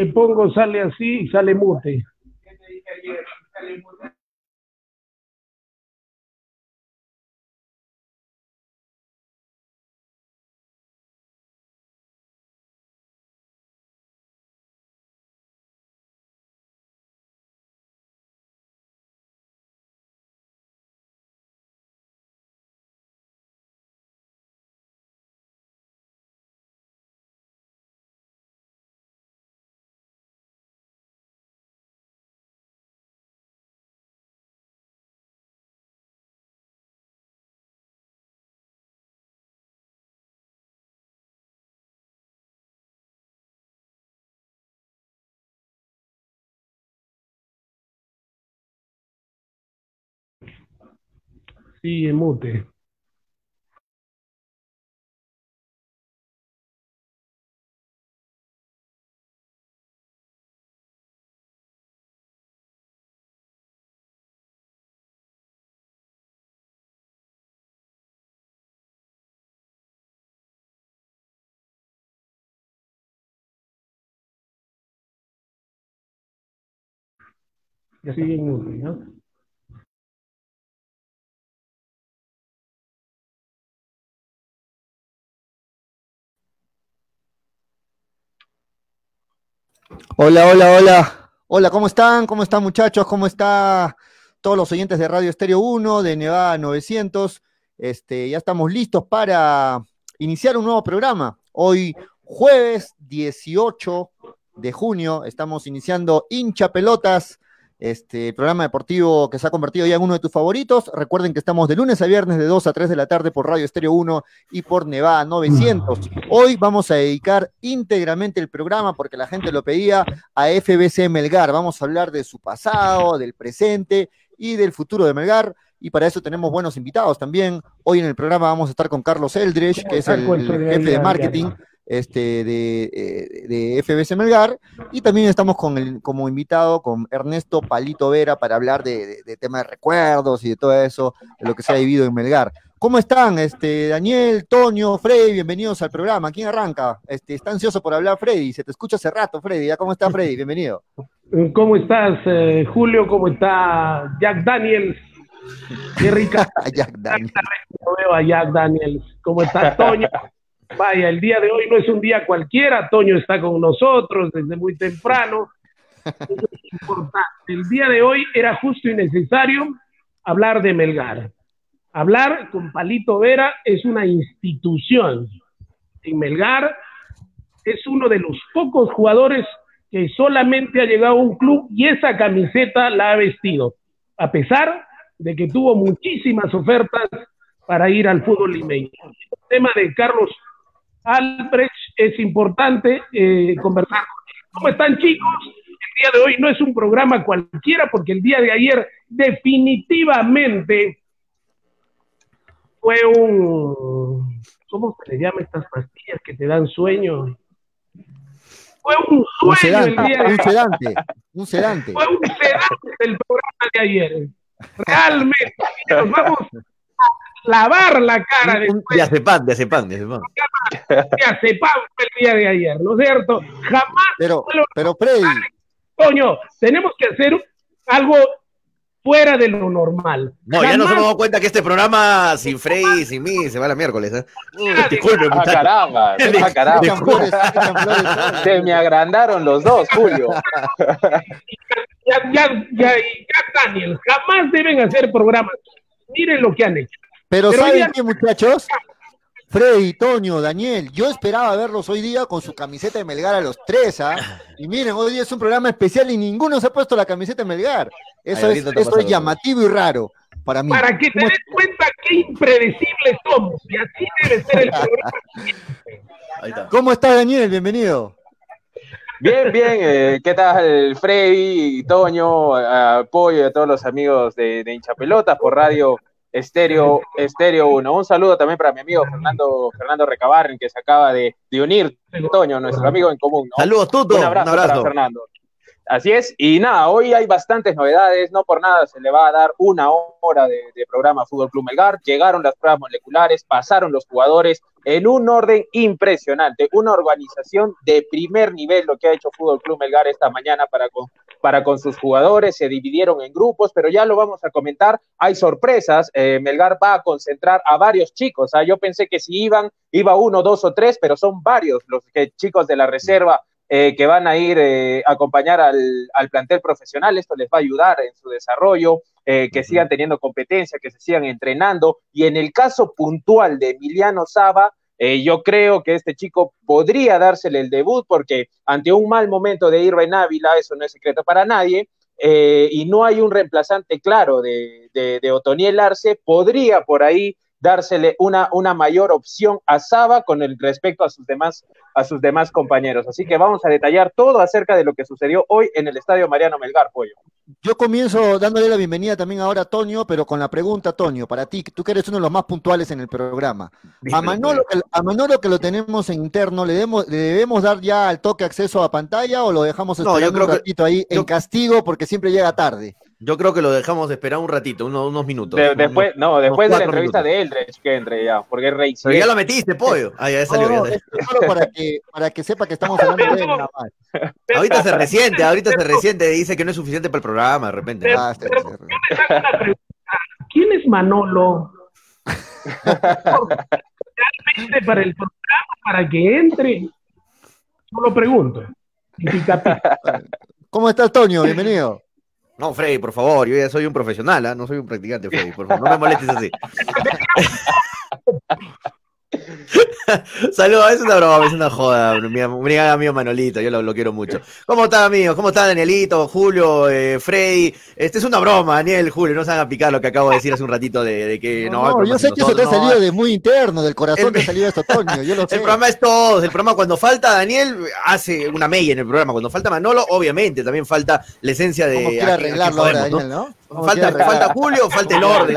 me pongo sale así y sale mute. Sí, mute. Sigue mute, ¿no? Hola, hola, hola. Hola, ¿cómo están? ¿Cómo están muchachos? ¿Cómo están todos los oyentes de Radio Estéreo 1, de Nevada 900? Este, ya estamos listos para iniciar un nuevo programa. Hoy, jueves 18 de junio, estamos iniciando Hincha Pelotas, este programa deportivo que se ha convertido ya en uno de tus favoritos. Recuerden que estamos de lunes a viernes de 2 a 3 de la tarde por Radio Estéreo 1 y por Nevada 900. Hoy vamos a dedicar íntegramente el programa, porque la gente lo pedía, a FBC Melgar. Vamos a hablar de su pasado, del presente y del futuro de Melgar. Y para eso tenemos buenos invitados también. Hoy en el programa vamos a estar con Carlos Eldridge, que es el, el jefe de marketing este, de, eh, de FBC Melgar. Y también estamos con el, como invitado con Ernesto Palito Vera para hablar de, de, de temas de recuerdos y de todo eso, de lo que se ha vivido en Melgar. ¿Cómo están, este, Daniel, Toño, Freddy? Bienvenidos al programa. ¿Quién arranca? Este, está ansioso por hablar Freddy. Se te escucha hace rato, Freddy. ¿Ya cómo está Freddy? Bienvenido. ¿Cómo estás, eh, Julio? ¿Cómo está Jack Daniels? Qué rica. Jack Daniels. No veo a Jack Daniels. ¿Cómo está Toño? Vaya, el día de hoy no es un día cualquiera. Toño está con nosotros desde muy temprano. El día de hoy era justo y necesario hablar de Melgar. Hablar con Palito Vera es una institución. En Melgar es uno de los pocos jugadores que solamente ha llegado a un club y esa camiseta la ha vestido, a pesar de que tuvo muchísimas ofertas para ir al fútbol limeño. El tema de Carlos Albrecht es importante eh, conversar. ¿Cómo están chicos? El día de hoy no es un programa cualquiera porque el día de ayer definitivamente fue un... ¿Cómo se le llama estas pastillas que te dan sueño? Fue un sueño Un sedante, el día de un sedante, un sedante. fue un sedante del programa de ayer. Realmente, nos vamos lavar la cara De Acepam, de Acepam, de Acepam. de Acepam el día de ayer, ¿no es cierto? Jamás, Pero, pero Freddy, coño, tenemos que hacer algo fuera de lo normal. No, ya nos Jamás hemos dado cuenta que este programa sin Frey, sin mí, se va a la miércoles. ¿eh? Disculpe, Ah, muchachos. caramba, ah, caramba. Se me agrandaron los dos, Julio. ya, ya, ya, ya, Daniel, jamás deben hacer programas. Miren lo que han hecho. Pero, Pero ¿saben qué, muchachos? Freddy, Toño, Daniel, yo esperaba verlos hoy día con su camiseta de Melgar a los tres, ¿ah? Y miren, hoy día es un programa especial y ninguno se ha puesto la camiseta de Melgar. Eso, Ay, es, eso llamativo y raro para mí. Para que te ¿Cómo des cuenta qué impredecibles somos. Y así debe ser el programa. Ahí está. ¿Cómo estás, Daniel? Bienvenido. Bien, bien. eh, ¿Qué tal, Freddy, Toño, apoyo a todos los amigos de, de Hinchapelotas por Radio Estéreo, Estéreo 1? Un saludo también para mi amigo Fernando, Fernando Recabarren, que se acaba de, de unir, Toño, nuestro amigo en común. ¿no? Saludos, Tuto. Un abrazo, para abrazo. Fernando. Así es, y nada, hoy hay bastantes novedades, no por nada se le va a dar una hora de, programa Fútbol Club Melgar, llegaron las pruebas moleculares, pasaron los jugadores en un orden impresionante, una organización de primer nivel lo que ha hecho Fútbol Club Melgar esta mañana para con, para con sus jugadores, se dividieron en grupos, pero ya lo vamos a comentar, hay sorpresas, eh, Melgar va a concentrar a varios chicos, ¿ah? yo pensé que si iban, iba uno, dos o tres, pero son varios los que, chicos de la reserva eh, que van a ir eh, a acompañar al, plantel profesional. Esto les va a ayudar en su desarrollo, eh, que sigan teniendo competencia, que se sigan entrenando. Y en el caso puntual de Emiliano Saba, yo creo que este chico podría dársele el debut porque ante un mal momento de Irving Ávila, eso no es secreto para nadie, y no hay un reemplazante claro de, de, de Otoniel Arce, podría por ahí dársele una, una mayor opción a Saba con el respecto a sus demás a sus demás compañeros. Así que vamos a detallar todo acerca de lo que sucedió hoy en el Estadio Mariano Melgar, Pollo. Yo comienzo dándole la bienvenida también ahora a Toño, pero con la pregunta, Toño, para ti, tú que eres uno de los más puntuales en el programa. A Manolo, a Manolo que lo tenemos en interno, ¿le debemos, ¿le debemos dar ya al toque acceso a pantalla o lo dejamos esperando un ratito ahí en castigo porque siempre llega tarde? Yo creo que lo dejamos esperar un ratito, unos, minutos. después, no, después de la entrevista de Eldredge que entre ya, porque es rey. Pero ya lo metiste, pollo. Ah, ya salió. No, es solo para que, para que sepa que estamos hablando de él nada más. Ahorita se resiente, ahorita se resiente, dice que no es suficiente para el programa, de repente. Ah, ¿Quién es Manolo? Realmente para el programa, para que entre. Solo pregunto. ¿Cómo estás, Toño? Bienvenido. No, Freddy, por favor, yo ya soy un profesional, ¿ah? no soy un practicante, Freddy, por favor, no me molestes así. Saludos, es una broma, es una joda. Mi, mi amigo Manolito, yo lo, quiero mucho. ¿Cómo están, amigos? ¿Cómo está Danielito, Julio, eh, Freddy? Este es una broma, Daniel, Julio, no se van a picar lo que acabo de decir hace un ratito de, que no, no yo sé que eso te ha salido de muy interno, del corazón te ha salido esto, Toño, yo lo sé. El programa es todo, el programa cuando falta Daniel hace una mella en el programa, cuando falta Manolo, obviamente, también falta la esencia de... ¿Cómo quiere arreglarlo ahora, Daniel, ¿no? Falta, falta Julio, falta el orden.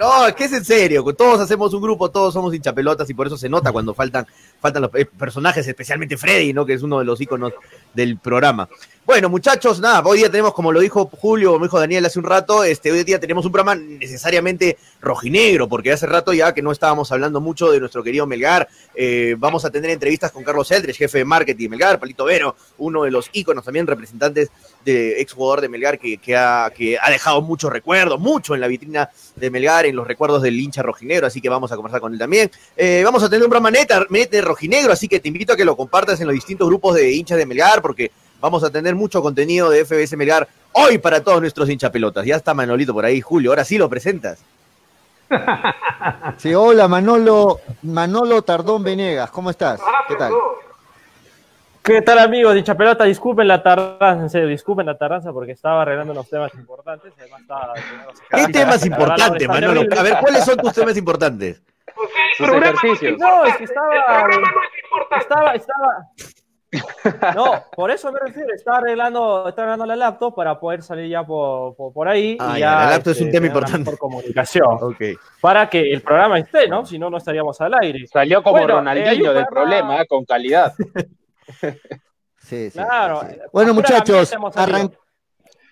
No, es que es en serio. Todos hacemos un grupo, todos somos hinchapelotas y por eso se nota cuando faltan, faltan los personajes, especialmente Freddy, ¿no? Que es uno de los íconos del programa. Bueno, muchachos, nada, hoy día tenemos, como lo dijo Julio, como dijo Daniel hace un rato, este, hoy día tenemos un programa necesariamente rojinegro, porque hace rato ya que no estábamos hablando mucho de nuestro querido Melgar, eh, vamos a tener entrevistas con Carlos Eldres, jefe de marketing de Melgar, Palito Vero, uno de los íconos también, representantes de exjugador de Melgar, que, que, ha, que ha dejado muchos recuerdos, mucho en la vitrina de Melgar, en los recuerdos del hincha rojinegro, así que vamos a conversar con él también. Eh, vamos a tener un programa neta, neta rojinegro, así que te invito a que lo compartas en los distintos grupos de hinchas de Melgar, porque Vamos a tener mucho contenido de FBS Melgar hoy para todos nuestros hinchapelotas. Ya está Manolito por ahí, Julio. Ahora sí lo presentas. Sí, hola Manolo, Manolo Tardón Venegas, ¿cómo estás? ¿Qué tal? ¿Qué tal amigos de Hinchapelota? Disculpen la tardanza, en serio, disculpen la tardanza porque estaba arreglando unos temas importantes. ¿Qué temas importantes, Manolo? A ver, ¿cuáles son tus temas importantes? Sus ejercicios. No, es que estaba. Estaba, estaba, no, por eso me refiero, estaba arreglando, estaba arreglando la laptop para poder salir ya por, por, ahí. Ah, y ya, la laptop es un este, tema importante. Por comunicación. Para que el programa esté, ¿no? Si no, no estaríamos al aire. Salió como Ronaldinho del problema, ¿eh? con calidad. sí, sí. Claro. Bueno, muchachos, arrancamos.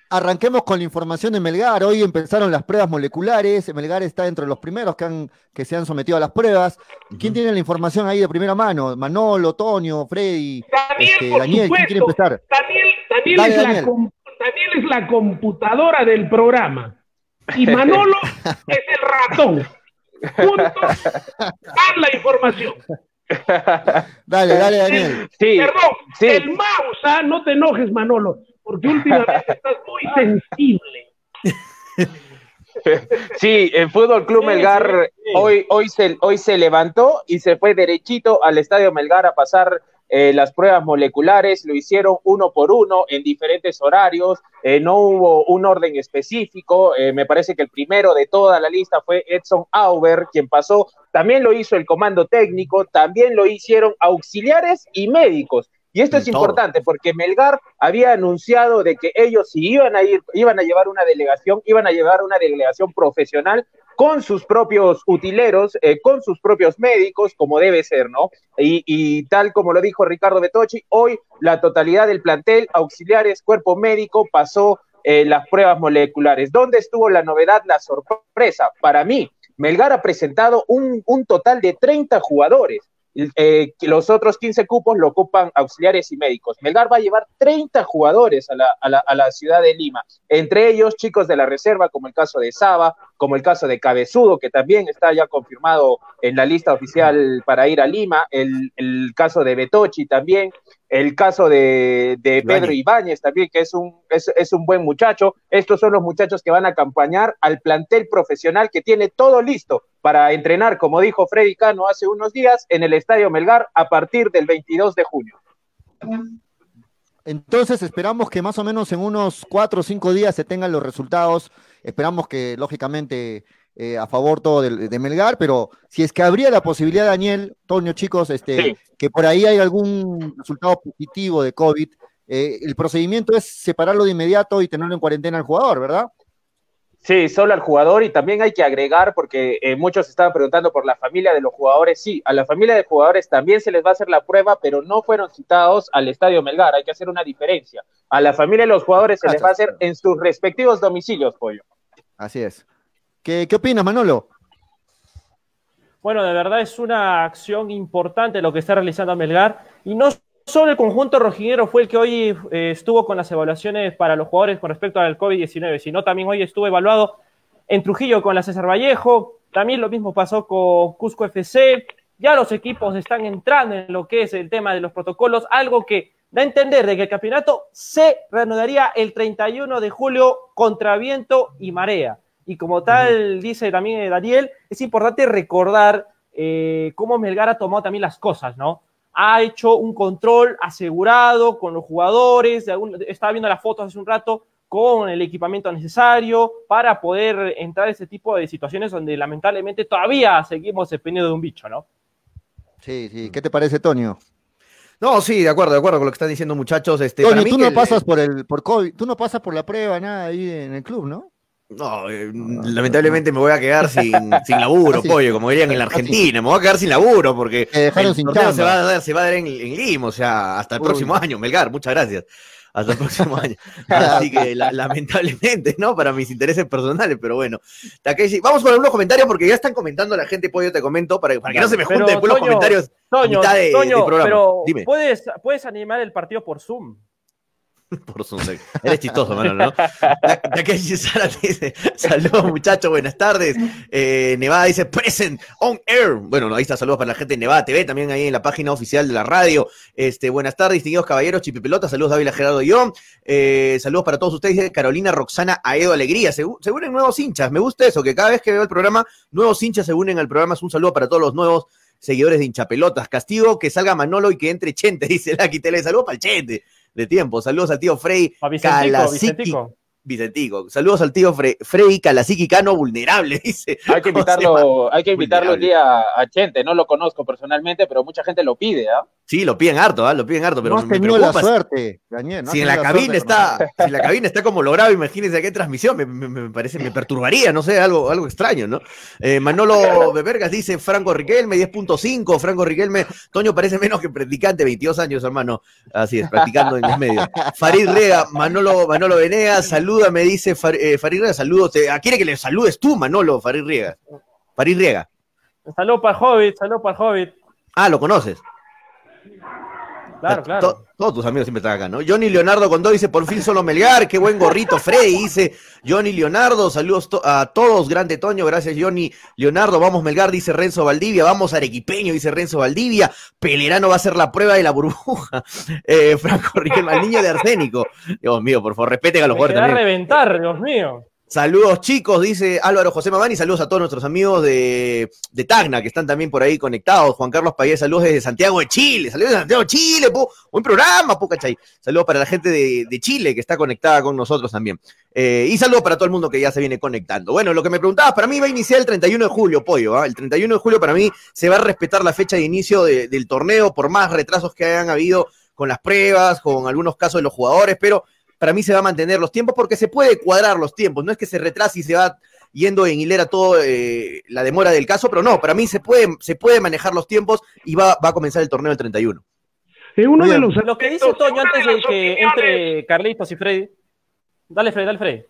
Arranquemos con la información de Melgar. Hoy empezaron las pruebas moleculares. Melgar está dentro de los primeros que, han, que se han sometido a las pruebas. ¿Quién tiene la información ahí de primera mano? Manolo, Tonio, Freddy, Daniel, este, Daniel ¿quién quiere empezar? Daniel, Daniel, es La Daniel es la computadora del programa. Y Manolo es el ratón. Juntos dan la información. Dale, dale, Daniel. Perdón, el mouse, ¿ah? no te enojes, Manolo porque últimamente estás muy sensible. Sí, el Fútbol Club Melgar Hoy, hoy, se, hoy se levantó y se fue derechito al Estadio Melgar a pasar eh, las pruebas moleculares, lo hicieron uno por uno en diferentes horarios, eh, no hubo un orden específico, eh, me parece que el primero de toda la lista fue Edson Auber, quien pasó, también lo hizo el comando técnico, también lo hicieron auxiliares y médicos, Y esto es importante porque Melgar había anunciado de que ellos si iban a ir, iban a llevar una delegación, iban a llevar una delegación profesional con sus propios utileros, eh, con sus propios médicos, como debe ser, ¿no? Y, tal como lo dijo Ricardo Betochi, hoy la totalidad del plantel, auxiliares, cuerpo médico, pasó eh, las pruebas moleculares. ¿Dónde estuvo la novedad, la sorpresa? Para mí, Melgar ha presentado un, un total de 30 jugadores. Eh, los otros 15 cupos lo ocupan auxiliares y médicos. Melgar va a llevar 30 jugadores a la, a, la, a la, ciudad de Lima, entre ellos chicos de la reserva, como el caso de Saba, como el caso de Cabezudo, que también está ya confirmado en la lista oficial para ir a Lima, el, el caso de Betochi también, el caso de, de Pedro Ibáñez también, que es un, es, es, un buen muchacho. Estos son los muchachos que van a acompañar al plantel profesional que tiene todo listo para entrenar, como dijo Freddy Cano hace unos días, en el Estadio Melgar a partir del 22 de junio. Entonces esperamos que más o menos en unos cuatro o cinco días se tengan los resultados. Esperamos que, lógicamente, eh, a favor todo de, de, Melgar, pero si es que habría la posibilidad, Daniel, Toño, chicos, este, sí. que por ahí hay algún resultado positivo de COVID, eh, el procedimiento es separarlo de inmediato y tenerlo en cuarentena al jugador, ¿verdad? Sí, solo al jugador y también hay que agregar, porque eh, muchos estaban preguntando por la familia de los jugadores, sí, a la familia de jugadores también se les va a hacer la prueba, pero no fueron citados al Estadio Melgar, hay que hacer una diferencia. A la familia de los jugadores se les va a hacer en sus respectivos domicilios, Pollo. Así es. ¿Qué, ¿Qué, opinas, Manolo? Bueno, de verdad es una acción importante lo que está realizando Melgar y no solo el conjunto rojinero fue el que hoy eh, estuvo con las evaluaciones para los jugadores con respecto al COVID-19, sino también hoy estuvo evaluado en Trujillo con la César Vallejo, también lo mismo pasó con Cusco FC, ya los equipos están entrando en lo que es el tema de los protocolos, algo que da a entender de que el campeonato se reanudaría el 31 de julio contra viento y marea. Y como tal, dice también Daniel, es importante recordar eh, cómo Melgar ha tomado también las cosas, ¿no? Ha hecho un control asegurado con los jugadores, algún, estaba viendo las fotos hace un rato, con el equipamiento necesario para poder entrar a ese tipo de situaciones donde lamentablemente todavía seguimos dependiendo de un bicho, ¿no? Sí, sí. ¿Qué te parece, Tonio? No, sí, de acuerdo, de acuerdo con lo que están diciendo muchachos. Este, Toño, tú no el, pasas por el por COVID, tú no pasas por la prueba, nada ahí en el club, ¿no? No, eh, lamentablemente me voy a quedar sin, sin laburo, pollo, como dirían en la Argentina. Me voy a quedar sin laburo porque el sin se va a dar, se va a dar en, en Lima, o sea, hasta el Uy. próximo año, Melgar, muchas gracias. Hasta el próximo año. Así que la, lamentablemente, ¿no? Para mis intereses personales, pero bueno. Takeshi, vamos con algunos comentarios porque ya están comentando la gente, pollo, te comento, para, para que no se me junten después los comentarios. Toño, mitad de, Toño, de programa. pero Dime. ¿puedes, puedes animar el partido por Zoom. Por Zoom. Eres chistoso, Manolo, ¿no? Takeshi Sara dice, saludos muchachos, buenas tardes. Eh, Nevada dice, present on air. Bueno, ahí está, saludos para la gente de Nevada TV, también ahí en la página oficial de la radio. Este, buenas tardes, distinguidos caballeros, Chipipelota, saludos Dávila Gerardo yo. Eh, saludos para todos ustedes, Carolina Roxana Aedo Alegría. Se, se unen nuevos hinchas, me gusta eso, que cada vez que veo el programa, nuevos hinchas se unen al programa. Es un saludo para todos los nuevos seguidores de hinchapelotas. Castigo que salga Manolo y que entre Chente, dice Lucky Tele. Saludos para el Chente de tiempo. Saludos al tío Frey Calasiqui. Vicentico. Saludos al tío Fre Calasiqui Cano vulnerable, dice. Hay que invitarlo, hay que invitarlo un día a Chente, no lo conozco personalmente, pero mucha gente lo pide, ¿ah? ¿eh? Sí, lo piden harto, ¿ah? lo piden harto, pero no has tenido la suerte, Daniel, no si en la cabina está, si en la cabina está como logrado, imagínense qué transmisión, me, me, me, parece, me perturbaría, no sé, algo, algo extraño, ¿no? Eh, Manolo Bebergas dice Franco Riquelme, 10.5, Franco Riquelme, Toño parece menos que practicante, 22 años, hermano, así es, practicando en los medios. Farid Rega, Manolo, Manolo Venegas, saluda, me dice Far, eh, Farid Riega, saludos, te, ah, quiere que le saludes tú, Manolo, Farid Riega. Farid Riega. Saludos para el Hobbit, saludos para el Hobbit. Ah, lo conoces. Claro, claro. To todos tus amigos siempre están acá, ¿no? Johnny Leonardo Condó dice, por fin solo Melgar, qué buen gorrito Freddy, dice Johnny Leonardo, saludos to a todos, grande Toño, gracias Johnny Leonardo, vamos Melgar, dice Renzo Valdivia, vamos Arequipeño, dice Renzo Valdivia, Pelerano va a ser la prueba de la burbuja, eh, Franco Riquelme, al niño de arsénico, Dios mío, por favor, respeten a los jugadores también. reventar, Dios mío. Saludos chicos, dice Álvaro José Mamani, saludos a todos nuestros amigos de, de Tacna que están también por ahí conectados. Juan Carlos Payés, saludos desde Santiago de Chile, saludos de Santiago de Chile, po, buen programa, po. Saludos para la gente de, de, Chile que está conectada con nosotros también. Eh, y saludos para todo el mundo que ya se viene conectando. Bueno, lo que me preguntabas, para mí va a iniciar el 31 de julio, pollo. ¿eh? El 31 de julio para mí se va a respetar la fecha de inicio de, del torneo, por más retrasos que hayan habido con las pruebas, con algunos casos de los jugadores, pero para mí se va a mantener los tiempos porque se puede cuadrar los tiempos, no es que se retrase y se va yendo en hilera todo eh, la demora del caso, pero no, para mí se puede, se puede manejar los tiempos y va, va a comenzar el torneo el 31. Eh, uno de los Lo que dice Toño antes de que entre Carlitos y Freddy. Dale, Freddy, dale, Freddy.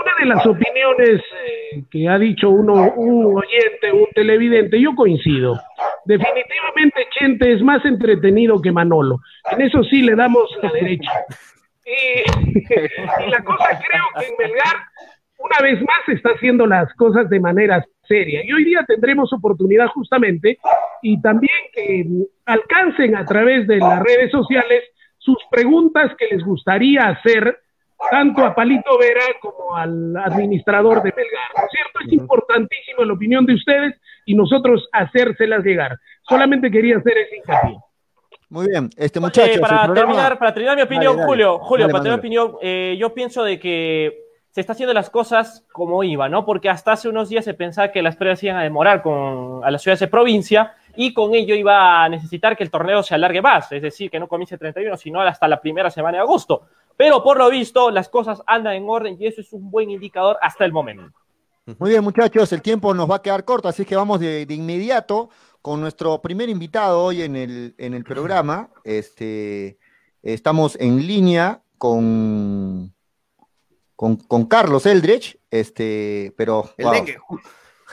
Una de las opiniones eh, que ha dicho uno, un oyente, un televidente, yo coincido. Definitivamente Chente es más entretenido que Manolo. En eso sí le damos la derecha. Y, y la cosa creo que en Melgar, una vez más, está haciendo las cosas de manera seria. Y hoy día tendremos oportunidad justamente y también que alcancen a través de las redes sociales sus preguntas que les gustaría hacer tanto a Palito Vera como al administrador de Melgar. ¿No es cierto? Es importantísimo la opinión de ustedes y nosotros hacérselas llegar. Solamente quería hacer ese hincapié. Muy bien, este muchacho. Eh, para, terminar, para terminar mi opinión, dale, dale. Julio, Julio, dale, para terminar mi opinión, eh, yo pienso de que se está haciendo las cosas como iba, ¿no? Porque hasta hace unos días se pensaba que las pruebas iban a demorar con, a las ciudades de provincia y con ello iba a necesitar que el torneo se alargue más, es decir, que no comience el 31, sino hasta la primera semana de agosto. Pero por lo visto, las cosas andan en orden y eso es un buen indicador hasta el momento. Muy bien, muchachos, el tiempo nos va a quedar corto, así que vamos de, de inmediato con nuestro primer invitado hoy en el, en el programa. Este, estamos en línea con, con, con Carlos Eldrich, este, pero El wow. dengue.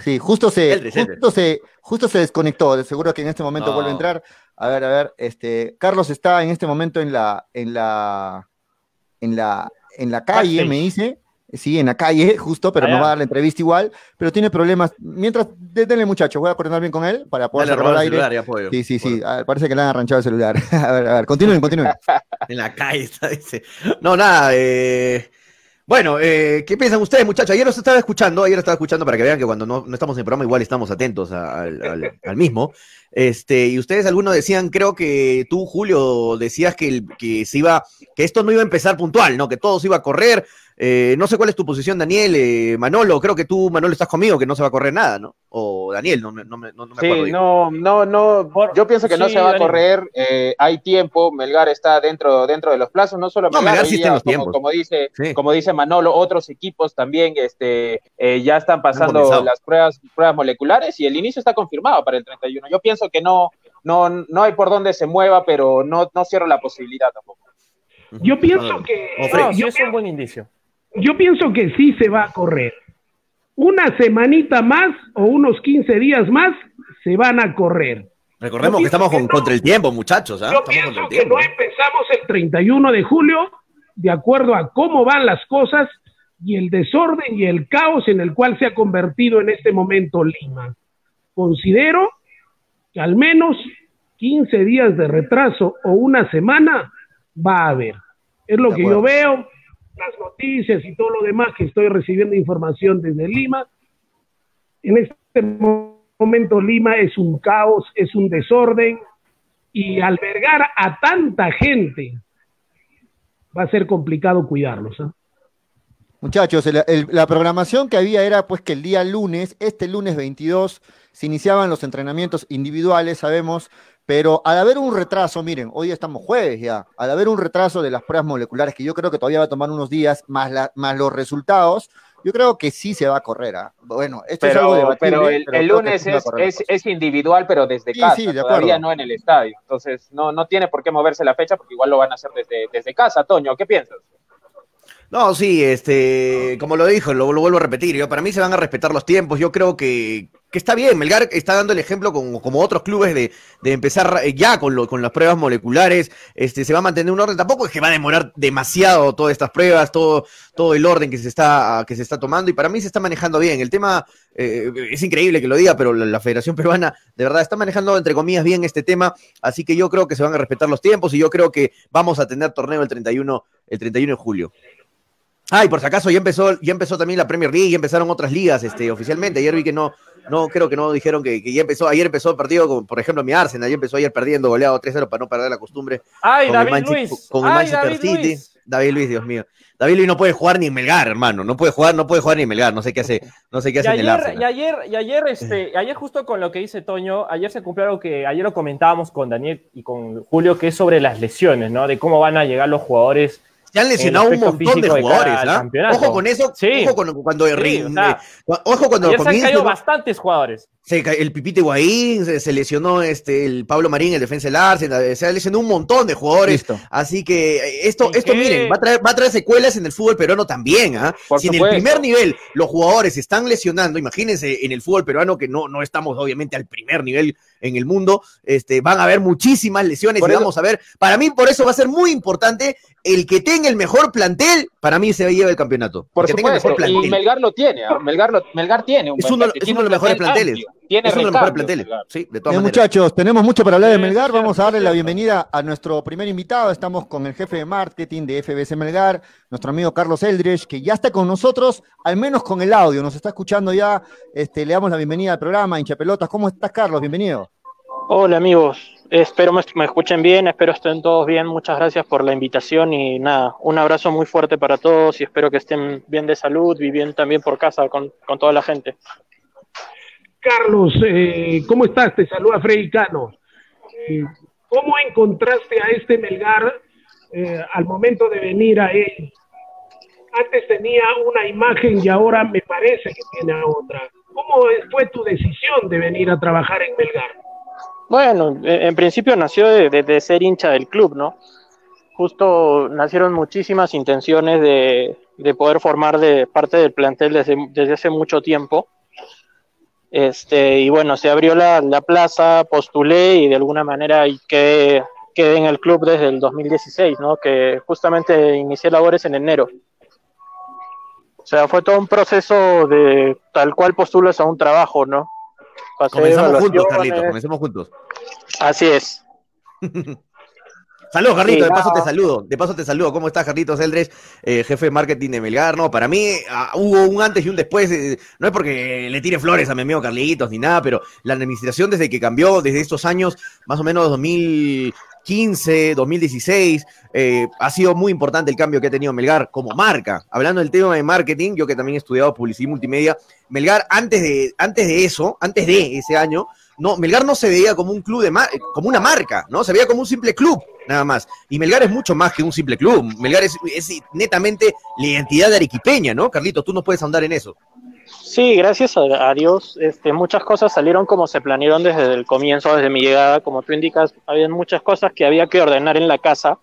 Sí, justo se, justo se, justo se desconectó. Seguro que en este momento No. vuelve a entrar. A ver, a ver, este, Carlos está en este momento en la, en la, en la, en la calle, Backstage. me dice. Sí, en la calle, justo, pero Allá. no va a dar la entrevista igual, pero tiene problemas. Mientras, denle muchacho, voy a coordinar bien con él para poder robar el aire. celular, ya. Sí, sí, sí, ah, parece que le han arranchado el celular. a ver, a ver, continúen, continúen. En la calle está, dice. No, nada, eh, Bueno, eh, ¿qué piensan ustedes, muchachos? Ayer los estaba escuchando, ayer los estaba escuchando para que vean que cuando no, no estamos en el programa igual estamos atentos a- al, al- al mismo. Este, y ustedes algunos decían, creo que tú, Julio, decías que, el- que se iba, que esto no iba a empezar puntual, ¿no? Que todo se iba a correr. Eh, no sé cuál es tu posición, Daniel, eh, Manolo, creo que tú, Manolo, estás conmigo, que no se va a correr nada, ¿no? O Daniel, no, me- no, no, no me acuerdo. Sí, no, no, no. Por- Yo pienso que no sí, se va a correr. eh, hay tiempo. Melgar está dentro, dentro de los plazos. No solo No, Melgar, Melgar sí está en los como, tiempos. como dice, Sí. como dice Manolo, otros equipos también, este, eh, ya están pasando las pruebas, pruebas moleculares y el inicio está confirmado para el 31. Yo pienso que no, no, no hay por dónde se mueva, pero no, no cierro la posibilidad tampoco. Yo pienso que. No, sí yo, es un buen indicio. Yo pienso que sí se va a correr. Una semanita más o unos 15 días más se van a correr. Recordemos Yo que estamos con- que no. contra el tiempo, muchachos. ¿ah? Yo Estamos pienso el que no empezamos el 31 de julio de acuerdo a cómo van las cosas y el desorden y el caos en el cual se ha convertido en este momento Lima. Considero que al menos 15 días de retraso o una semana va a haber. Es lo De que acuerdo. yo veo, las noticias y todo lo demás que estoy recibiendo información desde Lima. En este momento Lima es un caos, es un desorden y albergar a tanta gente va a ser complicado cuidarlos. ¿ah? Muchachos, la programación que había era pues que el día lunes, este lunes 22, se iniciaban los entrenamientos individuales, sabemos, pero al haber un retraso, miren, hoy estamos jueves ya, al haber un retraso de las pruebas moleculares, que yo creo que todavía va a tomar unos días, más, la- más los resultados, yo creo que sí se va a correr. ¿ah? Bueno, esto es algo debatible, pero el, pero el lunes sí es, individual, pero desde Sí, casa, sí, de todavía acuerdo. no en el estadio. Entonces, no, no tiene por qué moverse la fecha porque igual lo van a hacer desde, desde casa. Toño, ¿qué piensas? No, sí, este, como lo dijo, lo, lo vuelvo a repetir, yo, para mí se van a respetar los tiempos, yo creo que, que está bien, Melgar está dando el ejemplo como, como otros clubes de, de empezar eh, ya con, lo, con las pruebas moleculares, este, se va a mantener un orden, tampoco es que va a demorar demasiado todas estas pruebas, todo, todo el orden que se está, que se está tomando, y para mí se está manejando bien, el tema, eh, es increíble que lo diga, pero la, la Federación Peruana de verdad está manejando entre comillas bien este tema, así que yo creo que se van a respetar los tiempos, y yo creo que vamos a tener torneo el 31, el 31 de julio. Ah, y por si acaso ya empezó, ya empezó también la Premier League, ya empezaron otras ligas, este, oficialmente. Ayer vi que no, no, creo que no dijeron que, que ya empezó. Ayer empezó el partido con, por ejemplo, mi Arsenal, ya empezó ayer perdiendo, goleado 3-0 para no perder la costumbre. ¡Ay, con el David Luis! con el ¡Ay, Manchester David City. Luis! David Luis, Dios mío. David Luis no puede jugar ni en Melgar, hermano. No puede jugar, no puede jugar ni en Melgar. No sé qué hace, no sé qué hace y en el ayer, Arsenal. y ayer, y ayer, este, ayer justo con lo que dice Toño, ayer se cumplió algo que ayer lo comentábamos con Daniel y con Julio, que es sobre las lesiones, ¿no? De cómo van a llegar los jugadores. Se han lesionado un montón de jugadores, campeonato. Ojo con eso, Sí. ojo con, cuando Sí, o sea, eh, ojo cuando Ayer se han caído bastantes jugadores. Se el Pipite Higuaín, se, se lesionó este, el Pablo Marín, el defensa del Arsenal, eh, se ha lesionado un montón de jugadores. Listo. Así que eh, esto, ¿Y esto qué? miren, va a, traer, va a traer secuelas en el fútbol peruano también. ¿ah? Por Si en el supuesto. primer nivel los jugadores se están lesionando, imagínense en el fútbol peruano que no, no estamos obviamente al primer nivel en el mundo, este, van a haber muchísimas lesiones Por y eso- vamos a ver, para mí por eso va a ser muy importante el que tenga el mejor plantel, para mí se lleva el campeonato. Por el que tenga el supuesto, mejor y plantel. Melgar lo tiene, ¿ah? Melgar, lo- Melgar tiene un Es uno, es de los mejores plantel planteles. amplio, tiene es uno de los mejores recambios, planteles. Melgar. Sí, de todas Bien, maneras. muchachos, tenemos mucho para hablar de Melgar. Vamos a darle la bienvenida a nuestro primer invitado. Estamos con el jefe de marketing de FBC Melgar, nuestro amigo Carlos Eldridge, que ya está con nosotros, al menos con el audio. Nos está escuchando ya. Este, le damos la bienvenida al programa, hincha pelotas. ¿Cómo estás, Carlos? Bienvenido. Hola amigos, espero me, me escuchen bien, espero estén todos bien, muchas gracias por la invitación y nada, un abrazo muy fuerte para todos y espero que estén bien de salud y bien también por casa con, con toda la gente. Carlos, eh, ¿cómo estás? Te saluda Freddy Cano. Eh, ¿Cómo encontraste a este Melgar eh, al momento de venir a él? Antes tenía una imagen y ahora me parece que tiene otra. ¿Cómo fue tu decisión de venir a trabajar en Melgar? Bueno, en en principio nació de, de- ser hincha del club, ¿no? Justo nacieron muchísimas intenciones de, de poder formar de parte del plantel desde, desde hace mucho tiempo. Este, y bueno, se abrió la, la plaza, postulé y de alguna manera quedé, quedé en el club desde el 2016, ¿no? Que justamente inicié labores en enero. O sea, fue todo un proceso de tal cual postulas a un trabajo, ¿no? Pasé Comenzamos juntos. Carlitos, comencemos juntos. Así es. Saludos, Carlitos, Sí, de paso te saludo. De paso te saludo. ¿Cómo estás, Carlitos Eldres, eh, jefe de marketing de Melgar? No, para mí ah, hubo un antes y un después. eh, no es porque le tire flores a mi amigo Carlitos ni nada, pero la administración desde que cambió, desde estos años, más o menos 2015, 2016, eh, ha sido muy importante el cambio que ha tenido Melgar como marca. Hablando del tema de marketing, yo que también he estudiado publicidad y multimedia, Melgar antes de, antes de eso, antes de ese año, no, Melgar no se veía como un club de mar- como una marca, ¿no? Se veía como un simple club, nada más. Y Melgar es mucho más que un simple club. Melgar es, netamente la identidad de arequipeña, ¿no? Carlitos, tú nos puedes ahondar en eso. Sí, gracias a, Dios, este, muchas cosas salieron como se planearon desde el comienzo, desde mi llegada. Como tú indicas, habían muchas cosas que había que ordenar en la casa.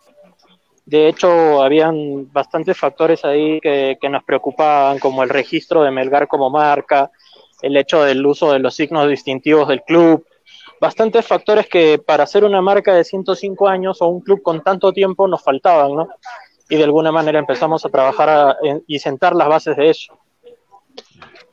De hecho, habían bastantes factores ahí que nos preocupaban, como el registro de Melgar como marca, el hecho del uso de los signos distintivos del club. Bastantes factores que para ser una marca de 105 años o un club con tanto tiempo nos faltaban, ¿no? Y de alguna manera empezamos a trabajar y sentar las bases de eso.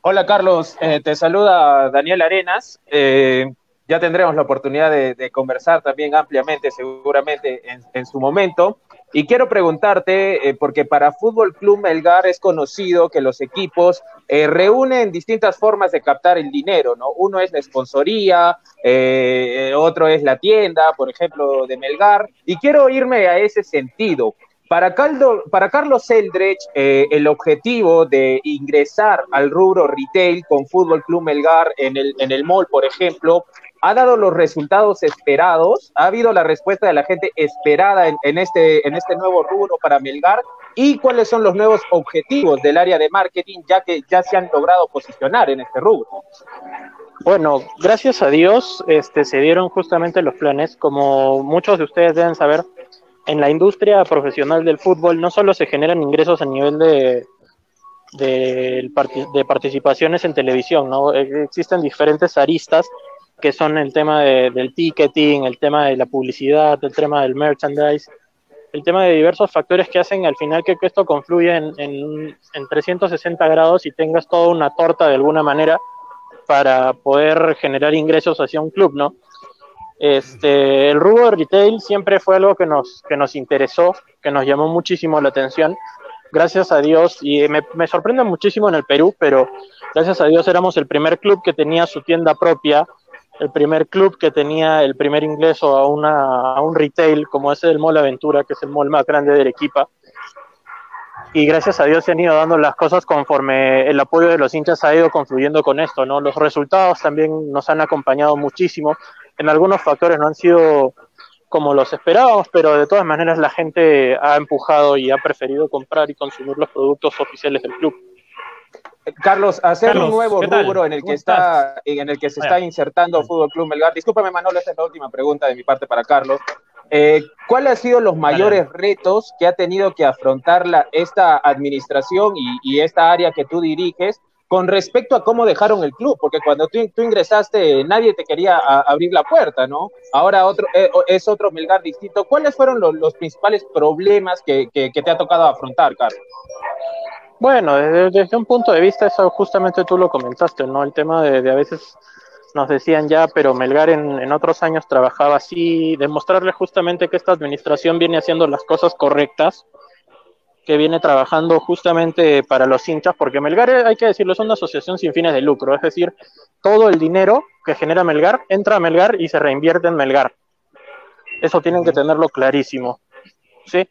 Hola Carlos, Eh, te saluda Daniel Arenas. Eh, ya tendremos la oportunidad de, conversar también ampliamente, seguramente en, en su momento. Y quiero preguntarte, eh, porque para Fútbol Club Melgar es conocido que los equipos eh, reúnen distintas formas de captar el dinero, ¿no? Uno es la sponsoría, eh, otro es la tienda, por ejemplo, de Melgar. Y quiero irme a ese sentido. Para, Caldo, para Carlos Eldredge, eh, el objetivo de ingresar al rubro retail con Fútbol Club Melgar en el, en el mall, por ejemplo, ha dado los resultados esperados, ha habido la respuesta de la gente esperada en, en este, en este nuevo rubro para Melgar y cuáles son los nuevos objetivos del área de marketing ya que ya se han logrado posicionar en este rubro. Bueno, gracias a Dios este, se dieron justamente los planes. Como muchos de ustedes deben saber, en la industria profesional del fútbol no solo se generan ingresos a nivel de, de, de participaciones en televisión, ¿no? Existen diferentes aristas que son el tema de- del ticketing, el tema de la publicidad, el tema del merchandise, el tema de diversos factores que hacen al final que esto confluya en, en, en 360 grados y tengas toda una torta de alguna manera para poder generar ingresos hacia un club, ¿no? Este, el rubro retail siempre fue algo que nos, que nos interesó, que nos llamó muchísimo la atención. Gracias a Dios, y me, me sorprende muchísimo en el Perú, pero gracias a Dios éramos el primer club que tenía su tienda propia, el primer club que tenía el primer ingreso a, una, a un retail como ese del Mall Aventura, que es el mall más grande de Arequipa. y gracias a Dios se han ido dando las cosas conforme el apoyo de los hinchas ha ido confluyendo con esto, ¿no? Los resultados también nos han acompañado muchísimo. En algunos factores no han sido como los esperábamos, pero de todas maneras la gente ha empujado y ha preferido comprar y consumir los productos oficiales del club. Carlos, hacer Carlos, un nuevo rubro en el que ¿Cómo está, en el que se está insertando Fútbol Club Melgar. Discúlpame, Manolo, esta es la última pregunta de mi parte para Carlos. Eh, ¿Cuáles han sido los mayores retos que ha tenido que afrontar la- esta administración y, y esta área que tú diriges con respecto a cómo dejaron el club? Porque cuando tú, tú ingresaste, nadie te quería a- abrir la puerta, ¿no? Ahora otro, eh, es otro Melgar distinto. ¿Cuáles fueron los, los principales problemas que, que- que te ha tocado afrontar, Carlos? Bueno, desde, desde un punto de vista, eso justamente tú lo comentaste, ¿no? El tema de, de a veces nos decían ya, pero Melgar en, en otros años trabajaba así, demostrarle justamente que esta administración viene haciendo las cosas correctas, que viene trabajando justamente para los hinchas, porque Melgar, eh, hay que decirlo, es una asociación sin fines de lucro, es decir, todo el dinero que genera Melgar entra a Melgar y se reinvierte en Melgar. Eso tienen que tenerlo clarísimo, ¿sí?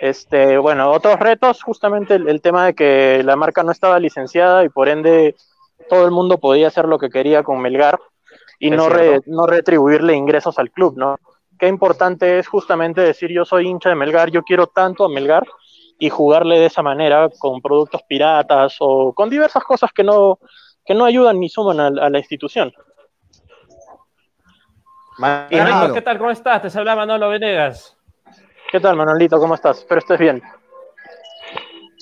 Este, bueno, otros retos, justamente el, el tema de que la marca no estaba licenciada y por ende todo el mundo podía hacer lo que quería con Melgar y no, re- no retribuirle ingresos al club, ¿no? Qué importante es justamente decir yo soy hincha de Melgar, yo quiero tanto a Melgar y jugarle de esa manera con productos piratas o con diversas cosas que no, que no ayudan ni suman a, a la institución. Manolo, ¿qué tal? ¿Cómo estás? Te habla Manolo Venegas. ¿Qué tal, Manolito? ¿Cómo estás? Espero estés bien.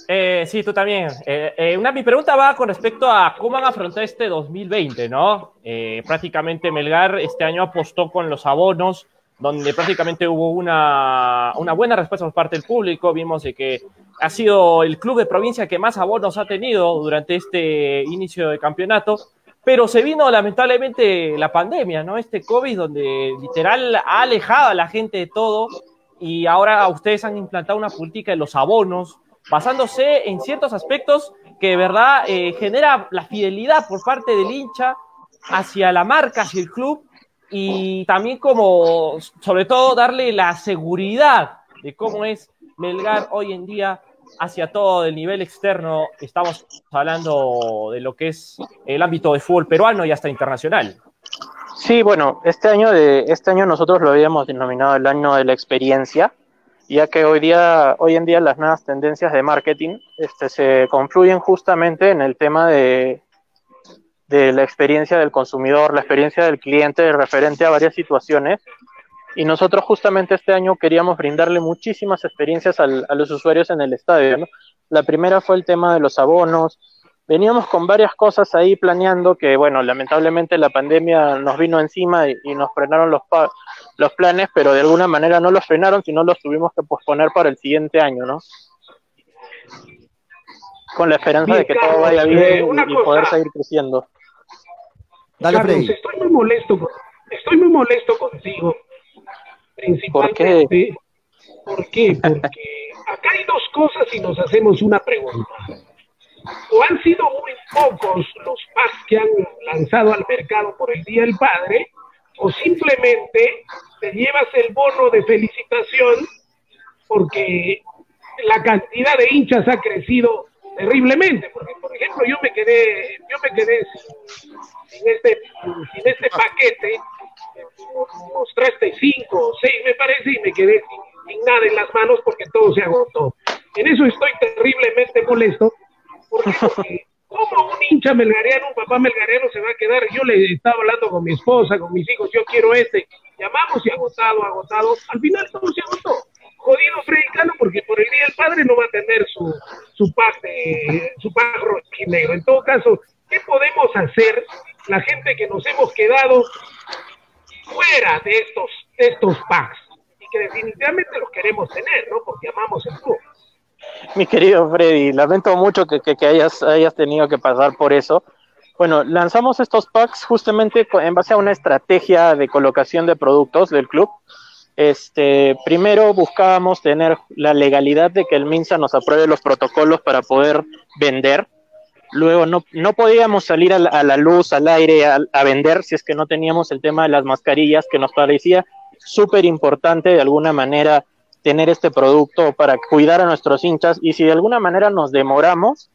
Eh, sí, tú también. Eh, eh, mi pregunta va con respecto a cómo han afrontado este 2020, ¿no? Eh, prácticamente Melgar este año apostó con los abonos, donde prácticamente hubo una, una buena respuesta por parte del público. Vimos de que ha sido el club de provincia que más abonos ha tenido durante este inicio de campeonato. Pero se vino lamentablemente la pandemia, ¿no? Este COVID donde literal ha alejado a la gente de todo y ahora ustedes han implantado una política de los abonos basándose en ciertos aspectos que de verdad eh, genera la fidelidad por parte del hincha hacia la marca, hacia el club y también como, sobre todo, darle la seguridad de cómo es Melgar hoy en día hacia todo el nivel externo. Estamos hablando de lo que es el ámbito de fútbol peruano y hasta internacional. Sí, bueno, este año de este año nosotros lo habíamos denominado el año de la experiencia, ya que hoy día, hoy en día las nuevas tendencias de marketing este, se confluyen justamente en el tema de, de la experiencia del consumidor, la experiencia del cliente referente a varias situaciones. Y nosotros justamente este año queríamos brindarle muchísimas experiencias al- a los usuarios en el estadio. ¿no? La primera fue el tema de los abonos. Veníamos con varias cosas ahí planeando que, bueno, lamentablemente la pandemia nos vino encima y, y nos frenaron los, pa- los planes, pero de alguna manera no los frenaron, sino los tuvimos que posponer para el siguiente año, ¿no? Con la esperanza Bien, de que todo vaya eh, bien y, cosa. poder seguir creciendo. Dale, Carlos, Freddy. estoy muy molesto, estoy muy molesto contigo. Principalmente. ¿Por qué? Porque acá hay dos cosas y nos hacemos una pregunta. O han sido muy pocos los packs que han lanzado al mercado por el Día del Padre, o simplemente te llevas el bono de felicitación porque la cantidad de hinchas ha crecido terriblemente. Porque, por ejemplo, yo me quedé, yo me quedé sin, este, sin este paquete, cinco o seis, me parece, y me quedé sin, sin nada en las manos porque todo se agotó. En eso estoy terriblemente molesto, porque, ¿cómo un hincha melgareano, un papá melgareano se va a quedar? Yo le estaba hablando con mi esposa, con mis hijos, yo quiero este, llamamos y agotado, agotado, al final todo se agotó. Jodido Freddy porque por el Día del Padre no va a tener su, su pack su pack rojinegro. En todo caso, ¿qué podemos hacer la gente que nos hemos quedado fuera de estos, de estos packs? Y que definitivamente los queremos tener, ¿no? Porque amamos el club. Mi querido Freddy, lamento mucho que, que- hayas, hayas tenido que pasar por eso. Bueno, lanzamos estos packs justamente en base a una estrategia de colocación de productos del club. Este, primero buscábamos tener la legalidad de que el MINSA nos apruebe los protocolos para poder vender. Luego no, no podíamos salir a la, a la luz, al aire, a, a vender si es que no teníamos el tema de las mascarillas, que nos parecía súper importante de alguna manera tener este producto para cuidar a nuestros hinchas y si de alguna manera nos demoramos,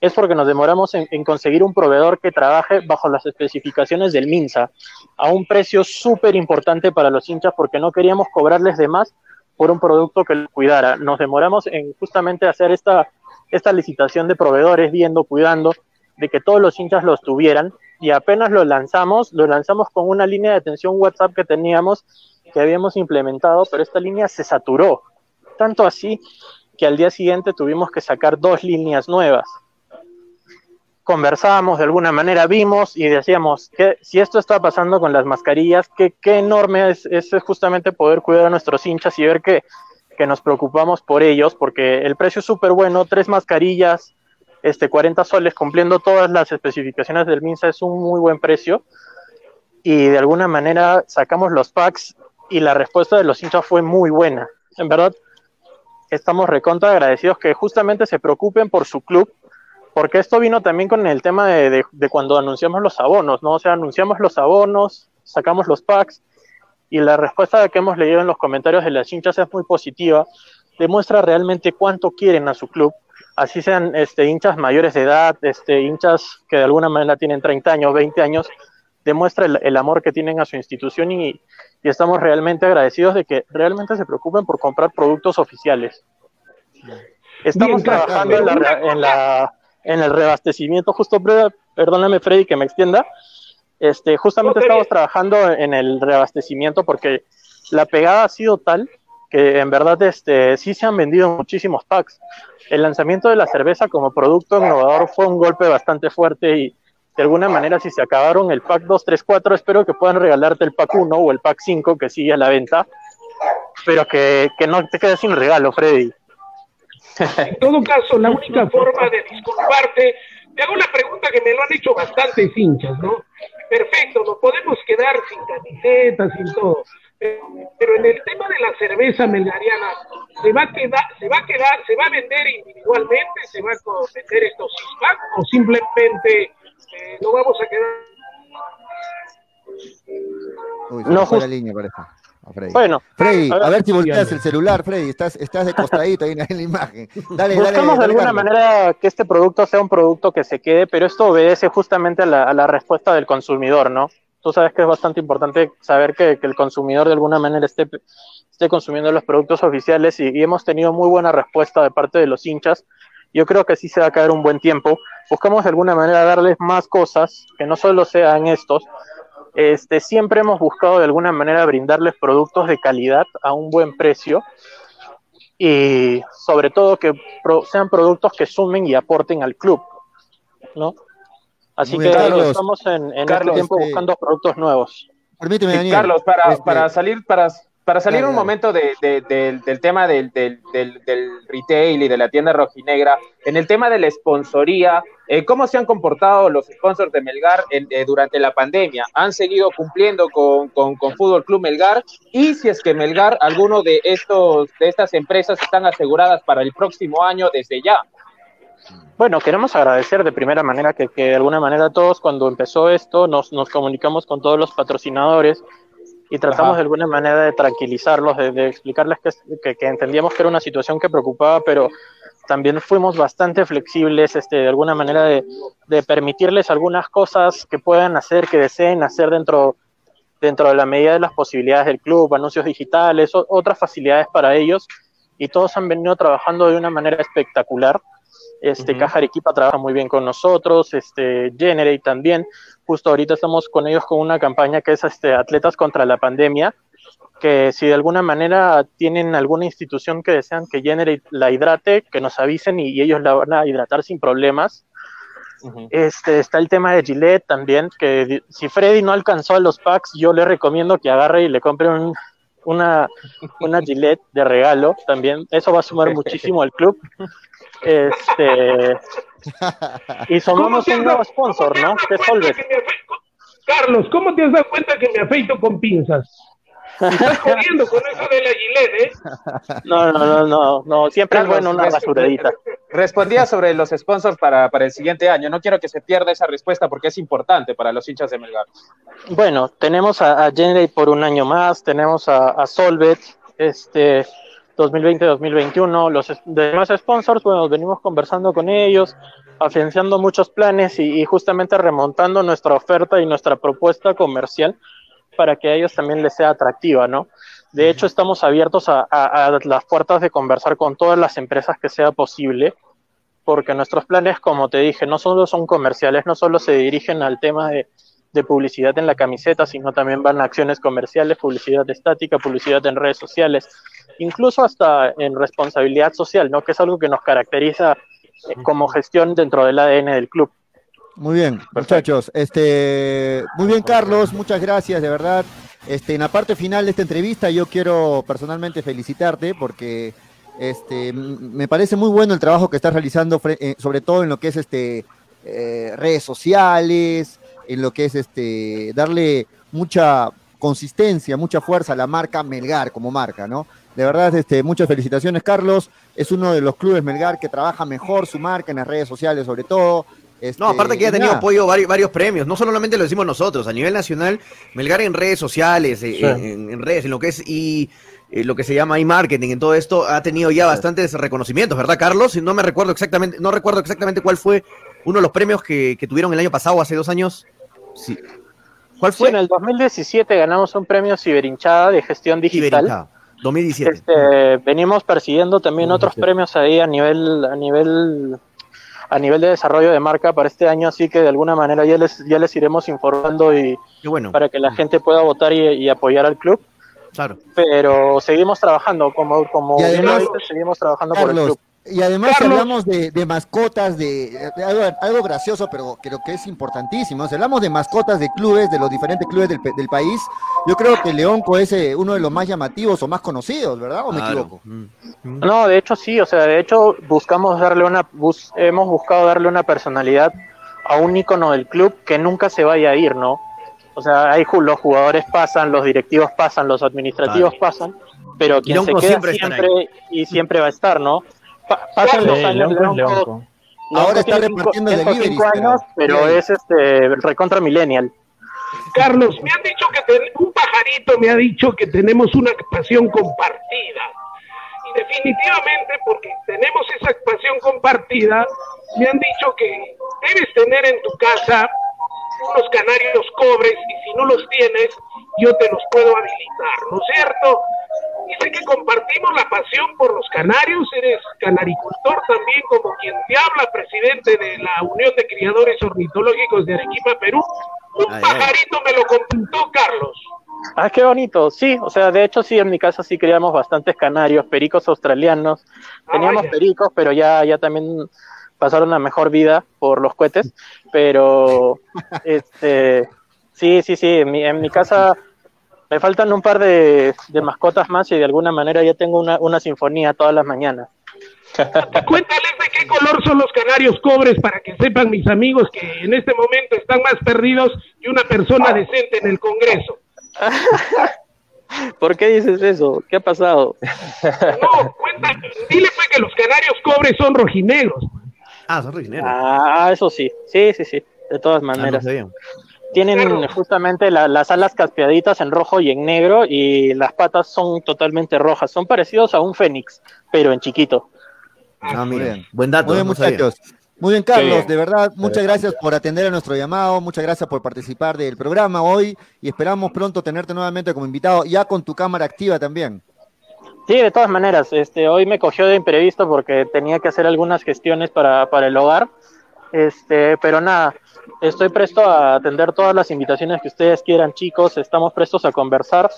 es porque nos demoramos en, conseguir un proveedor que trabaje bajo las especificaciones del MINSA a un precio súper importante para los hinchas porque no queríamos cobrarles de más por un producto que los cuidara. Nos demoramos en justamente hacer esta, esta licitación de proveedores, viendo, cuidando de que todos los hinchas los tuvieran y apenas lo lanzamos, lo lanzamos con una línea de atención WhatsApp que teníamos, que habíamos implementado, pero esta línea se saturó, tanto así que al día siguiente tuvimos que sacar dos líneas nuevas. Conversábamos de alguna manera, vimos y decíamos que si esto está pasando con las mascarillas, qué, qué enorme es, justamente poder cuidar a nuestros hinchas y ver que, que nos preocupamos por ellos, porque el precio es súper bueno, tres mascarillas, este 40 soles cumpliendo todas las especificaciones del MINSA es un muy buen precio y de alguna manera sacamos los packs y la respuesta de los hinchas fue muy buena. En verdad, estamos recontra agradecidos que justamente se preocupen por su club, porque esto vino también con el tema de, de, cuando anunciamos los abonos, ¿no? O sea, anunciamos los abonos, sacamos los packs y la respuesta que hemos leído en los comentarios de las hinchas es muy positiva, demuestra realmente cuánto quieren a su club así sean este, hinchas mayores de edad, este, hinchas que de alguna manera tienen 30 años, 20 años, demuestra el, el amor que tienen a su institución y, y, estamos realmente agradecidos de que realmente se preocupen por comprar productos oficiales. Estamos Bien, trabajando en, la, en, la, en, el reabastecimiento, justo, perdóname Freddy que me extienda, este, justamente estamos trabajando en el reabastecimiento porque la pegada ha sido tal que en verdad este, sí se han vendido muchísimos packs. El lanzamiento de la cerveza como producto innovador fue un golpe bastante fuerte y de alguna manera si se acabaron el pack 2, 3, 4, espero que puedan regalarte el pack 1 o el pack 5 que sigue a la venta, pero que, que no te quedes sin regalo, Freddy. En todo caso, la única forma de disculparte, te hago una pregunta que me lo han hecho bastantes hinchas, ¿no? Perfecto, nos podemos quedar sin camisetas, sin todo pero en el tema de la cerveza melgariana, ¿se va a quedar, se va a quedar, se va a vender individualmente, se va a vender estos six o simplemente eh, no vamos a quedar? Uy, se no, fue la línea, parece. A Freddy. Bueno, Freddy, a ver, a ver si volteas el celular, Freddy, estás, estás de costadito ahí en la imagen. Dale, Buscamos dale, dale, de alguna Carlos. manera que este producto sea un producto que se quede, pero esto obedece justamente a la, a la respuesta del consumidor, ¿no? tú sabes que es bastante importante saber que, que el consumidor de alguna manera esté, esté consumiendo los productos oficiales y, y, hemos tenido muy buena respuesta de parte de los hinchas. Yo creo que sí se va a caer un buen tiempo. Buscamos de alguna manera darles más cosas, que no solo sean estos. Este, siempre hemos buscado de alguna manera brindarles productos de calidad a un buen precio y sobre todo que pro, sean productos que sumen y aporten al club, ¿no? Así Muy que Carlos, estamos en, en Carlos, este tiempo buscando productos nuevos. Permíteme, Daniel. Carlos, para, este... para salir, para, para salir un momento de, de, de, del tema del, del, retail y de la tienda rojinegra, en el tema de la sponsoría, eh, ¿cómo se han comportado los sponsors de Melgar en, eh, durante la pandemia? ¿Han seguido cumpliendo con, con, con, Fútbol Club Melgar? Y si es que Melgar, alguno de, estos, de estas empresas están aseguradas para el próximo año desde ya. Bueno, queremos agradecer de primera manera que, que, de alguna manera todos cuando empezó esto nos, nos comunicamos con todos los patrocinadores y tratamos Ajá. de alguna manera de tranquilizarlos, de, de explicarles que, que, que, entendíamos que era una situación que preocupaba, pero también fuimos bastante flexibles, este, de alguna manera de, de permitirles algunas cosas que puedan hacer, que deseen hacer dentro, dentro de la medida de las posibilidades del club, anuncios digitales, o, otras facilidades para ellos, y todos han venido trabajando de una manera espectacular. Este, uh -huh. Caja Arequipa trabaja muy bien con nosotros, este, Generate también. Justo ahorita estamos con ellos con una campaña que es este, Atletas contra la Pandemia, que si de alguna manera tienen alguna institución que desean que Generate la hidrate, que nos avisen y, y ellos la van a hidratar sin problemas. Uh -huh. este, está el tema de Gillette también, que si Freddy no alcanzó a los packs, yo le recomiendo que agarre y le compre un, una, una Gillette de regalo también. Eso va a sumar muchísimo al club. Este, y somos un nuevo sponsor, ¿no? Solvet. Carlos, ¿cómo te has dado cuenta que me afeito con pinzas? Estás jodiendo con eso de la Gillette, ¿eh? No, no, no, no, no. siempre Carlos, es bueno una rasuradita. Respondía sobre los sponsors para, para el siguiente año. No quiero que se pierda esa respuesta porque es importante para los hinchas de Melgar. Bueno, tenemos a, a Generate por un año más, tenemos a, a Solvet, este, 2020-2021. Los demás sponsors, bueno, venimos conversando con ellos, afianzando muchos planes y, justamente remontando nuestra oferta y nuestra propuesta comercial para que a ellos también les sea atractiva, ¿no? De hecho, estamos abiertos a, las puertas de conversar con todas las empresas que sea posible, porque nuestros planes, como te dije, no solo son comerciales, no solo se dirigen al tema de, de publicidad en la camiseta, sino también van a acciones comerciales, publicidad estática, publicidad en redes sociales, incluso hasta en responsabilidad social, ¿no? Que es algo que nos caracteriza eh, como gestión dentro del ADN del club. Muy bien, muchachos. Este, muy bien, Carlos, muchas gracias, de verdad. Este, en la parte final de esta entrevista, yo quiero personalmente felicitarte porque este, me parece muy bueno el trabajo que estás realizando, eh, sobre todo en lo que es este, eh, redes sociales, en lo que es este, darle mucha consistencia, mucha fuerza a la marca Melgar como marca, ¿no? De verdad, este, muchas felicitaciones, Carlos. Es uno de los clubes Melgar que trabaja mejor su marca en las redes sociales, sobre todo. Este, no, aparte que ya ha tenido apoyo varios, varios, premios, no solamente lo decimos nosotros, a nivel nacional, Melgar en redes sociales, eh, en, redes, en lo que es y eh, lo que se llama e-marketing, en todo esto, ha tenido ya bastantes reconocimientos, ¿verdad, Carlos? No me recuerdo exactamente, no recuerdo exactamente cuál fue uno de los premios que, que tuvieron el año pasado, hace dos años. Sí. ¿Cuál fue? en el 2017 ganamos un premio Ciberinchada de gestión digital. 2017. Este, venimos persiguiendo también otros premios ahí a nivel, a nivel a nivel de desarrollo de marca para este año, así que de alguna manera ya les, ya les iremos informando y bueno. para que la gente pueda votar y, apoyar al club. Claro. Pero seguimos trabajando, como, como seguimos trabajando por el club. Y además hablamos de, mascotas, de, algo, gracioso, pero creo que es importantísimo. Si hablamos de mascotas de clubes, de los diferentes clubes del, país, yo creo que Leonco es eh, uno de los más llamativos o más conocidos, ¿verdad? ¿O me equivoco? Mm. No, de hecho sí, o sea, de hecho buscamos darle una, hemos buscado darle una personalidad a un ícono del club que nunca se vaya a ir, ¿no? O sea, ahí los jugadores pasan, los directivos pasan, los administrativos pasan, pero quien se queda siempre y siempre va a estar, ¿no? Pasan los años Ahora está repartiendo delivery. años, pero es este recontra millennial. Carlos, me han dicho que un pajarito me ha dicho que tenemos una pasión compartida. Y definitivamente, porque tenemos esa pasión compartida, me han dicho que debes tener en tu casa unos canarios cobres y si no los tienes, yo te los puedo habilitar, ¿no es cierto? Dice que compartimos la pasión por los canarios, eres canaricultor también como quien te habla, presidente de la Unión de Criadores Ornitológicos de Arequipa, Perú. Un pajarito me lo contó Carlos. Ah, qué bonito, sí, o sea, de hecho sí, en mi casa sí criamos bastantes canarios, pericos australianos, ah, teníamos pericos, pero ya, ya también pasaron a mejor vida por los cohetes, pero este, sí, sí, sí, en mi, en mi casa me faltan un par de, mascotas más y de alguna manera ya tengo una, sinfonía todas las mañanas. Cuéntales de qué color son los canarios cobres para que sepan mis amigos que en este momento están más perdidos que una persona decente en el Congreso. ¿Por qué dices eso? ¿Qué ha pasado? No, cuéntale, dile pues que los canarios cobres son rojinegros. Ah, son rojinegros. Ah, eso sí, sí, sí, sí, de todas ah, maneras. Tienen justamente las alas caspeaditas en rojo y en negro y las patas son totalmente rojas. Son parecidos a un fénix, pero en chiquito. Ah, muy bien. Buen dato. Muy bien, muchachos. Muy bien, Carlos, de verdad, muchas gracias por atender a nuestro llamado, muchas gracias por participar del programa hoy y esperamos pronto tenerte nuevamente como invitado, ya con tu cámara activa también. Sí, de todas maneras, este, hoy me cogió de imprevisto porque tenía que hacer algunas gestiones para, para el hogar, este, pero nada, Estoy presto a atender todas las invitaciones que ustedes quieran, chicos. Estamos prestos a conversar.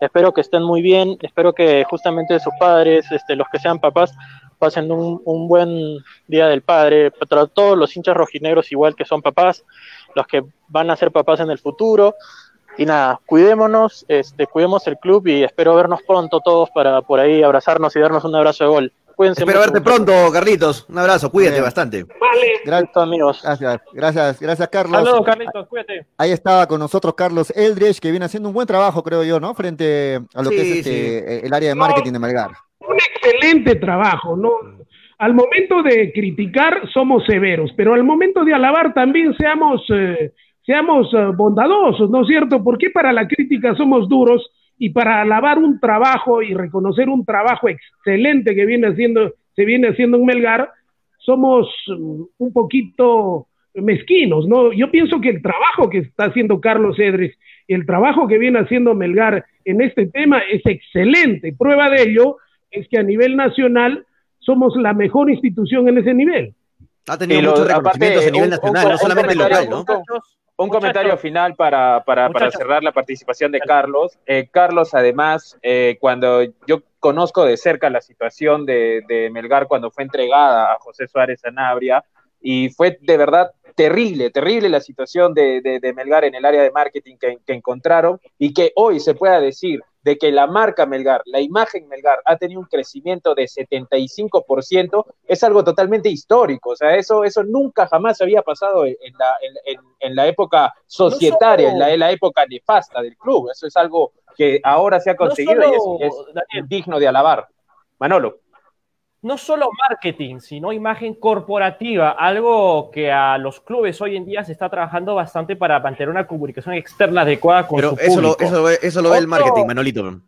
Espero que estén muy bien. Espero que justamente sus padres, este, los que sean papás, pasen un, buen día del padre. Para todos los hinchas rojinegros, igual que son papás, los que van a ser papás en el futuro. Y nada, cuidémonos, este, cuidemos el club y espero vernos pronto todos para por ahí abrazarnos y darnos un abrazo de gol. Espero verte pronto, Carlitos. Un abrazo, cuídate bastante. Vale. Gracias, amigos. Gracias, gracias, gracias, Carlos. Saludos, Carlitos, cuídate. Ahí estaba con nosotros Carlos Eldridge, que viene haciendo un buen trabajo, creo yo, ¿no? Frente a lo que es este, el área de marketing de Melgar. Un excelente trabajo, ¿no? Al momento de criticar somos severos, pero al momento de alabar también seamos, eh, seamos eh, bondadosos, ¿no es cierto? Porque para la crítica somos duros y para alabar un trabajo y reconocer un trabajo excelente que viene haciendo, se viene haciendo en Melgar, somos mm, un poquito mezquinos, ¿no? Yo pienso que el trabajo que está haciendo Carlos Edres, el trabajo que viene haciendo Melgar en este tema es excelente. Prueba de ello es que a nivel nacional somos la mejor institución en ese nivel. Ha tenido muchos reconocimientos a nivel nacional, no solamente local, ¿no? Un comentario final para, para, para, cerrar la participación de Carlos. Eh, Carlos, además, eh, cuando yo conozco de cerca la situación de, de, Melgar cuando fue entregada a José Suárez Sanabria, y fue de verdad terrible, terrible la situación de, de Melgar en el área de marketing que, que encontraron, y que hoy se pueda decir de que la marca Melgar, la imagen Melgar ha tenido un crecimiento de 75%, es algo totalmente histórico. O sea, eso, eso nunca jamás había pasado en la, en, en la época societaria, en, la, en, la, época nefasta del club. Eso es algo que ahora se ha conseguido y es, es digno de alabar. Manolo no solo marketing, sino imagen corporativa, algo que a los clubes hoy en día se está trabajando bastante para mantener una comunicación externa adecuada con pero su eso público. Lo, eso, lo eso lo ve el marketing, Manolito.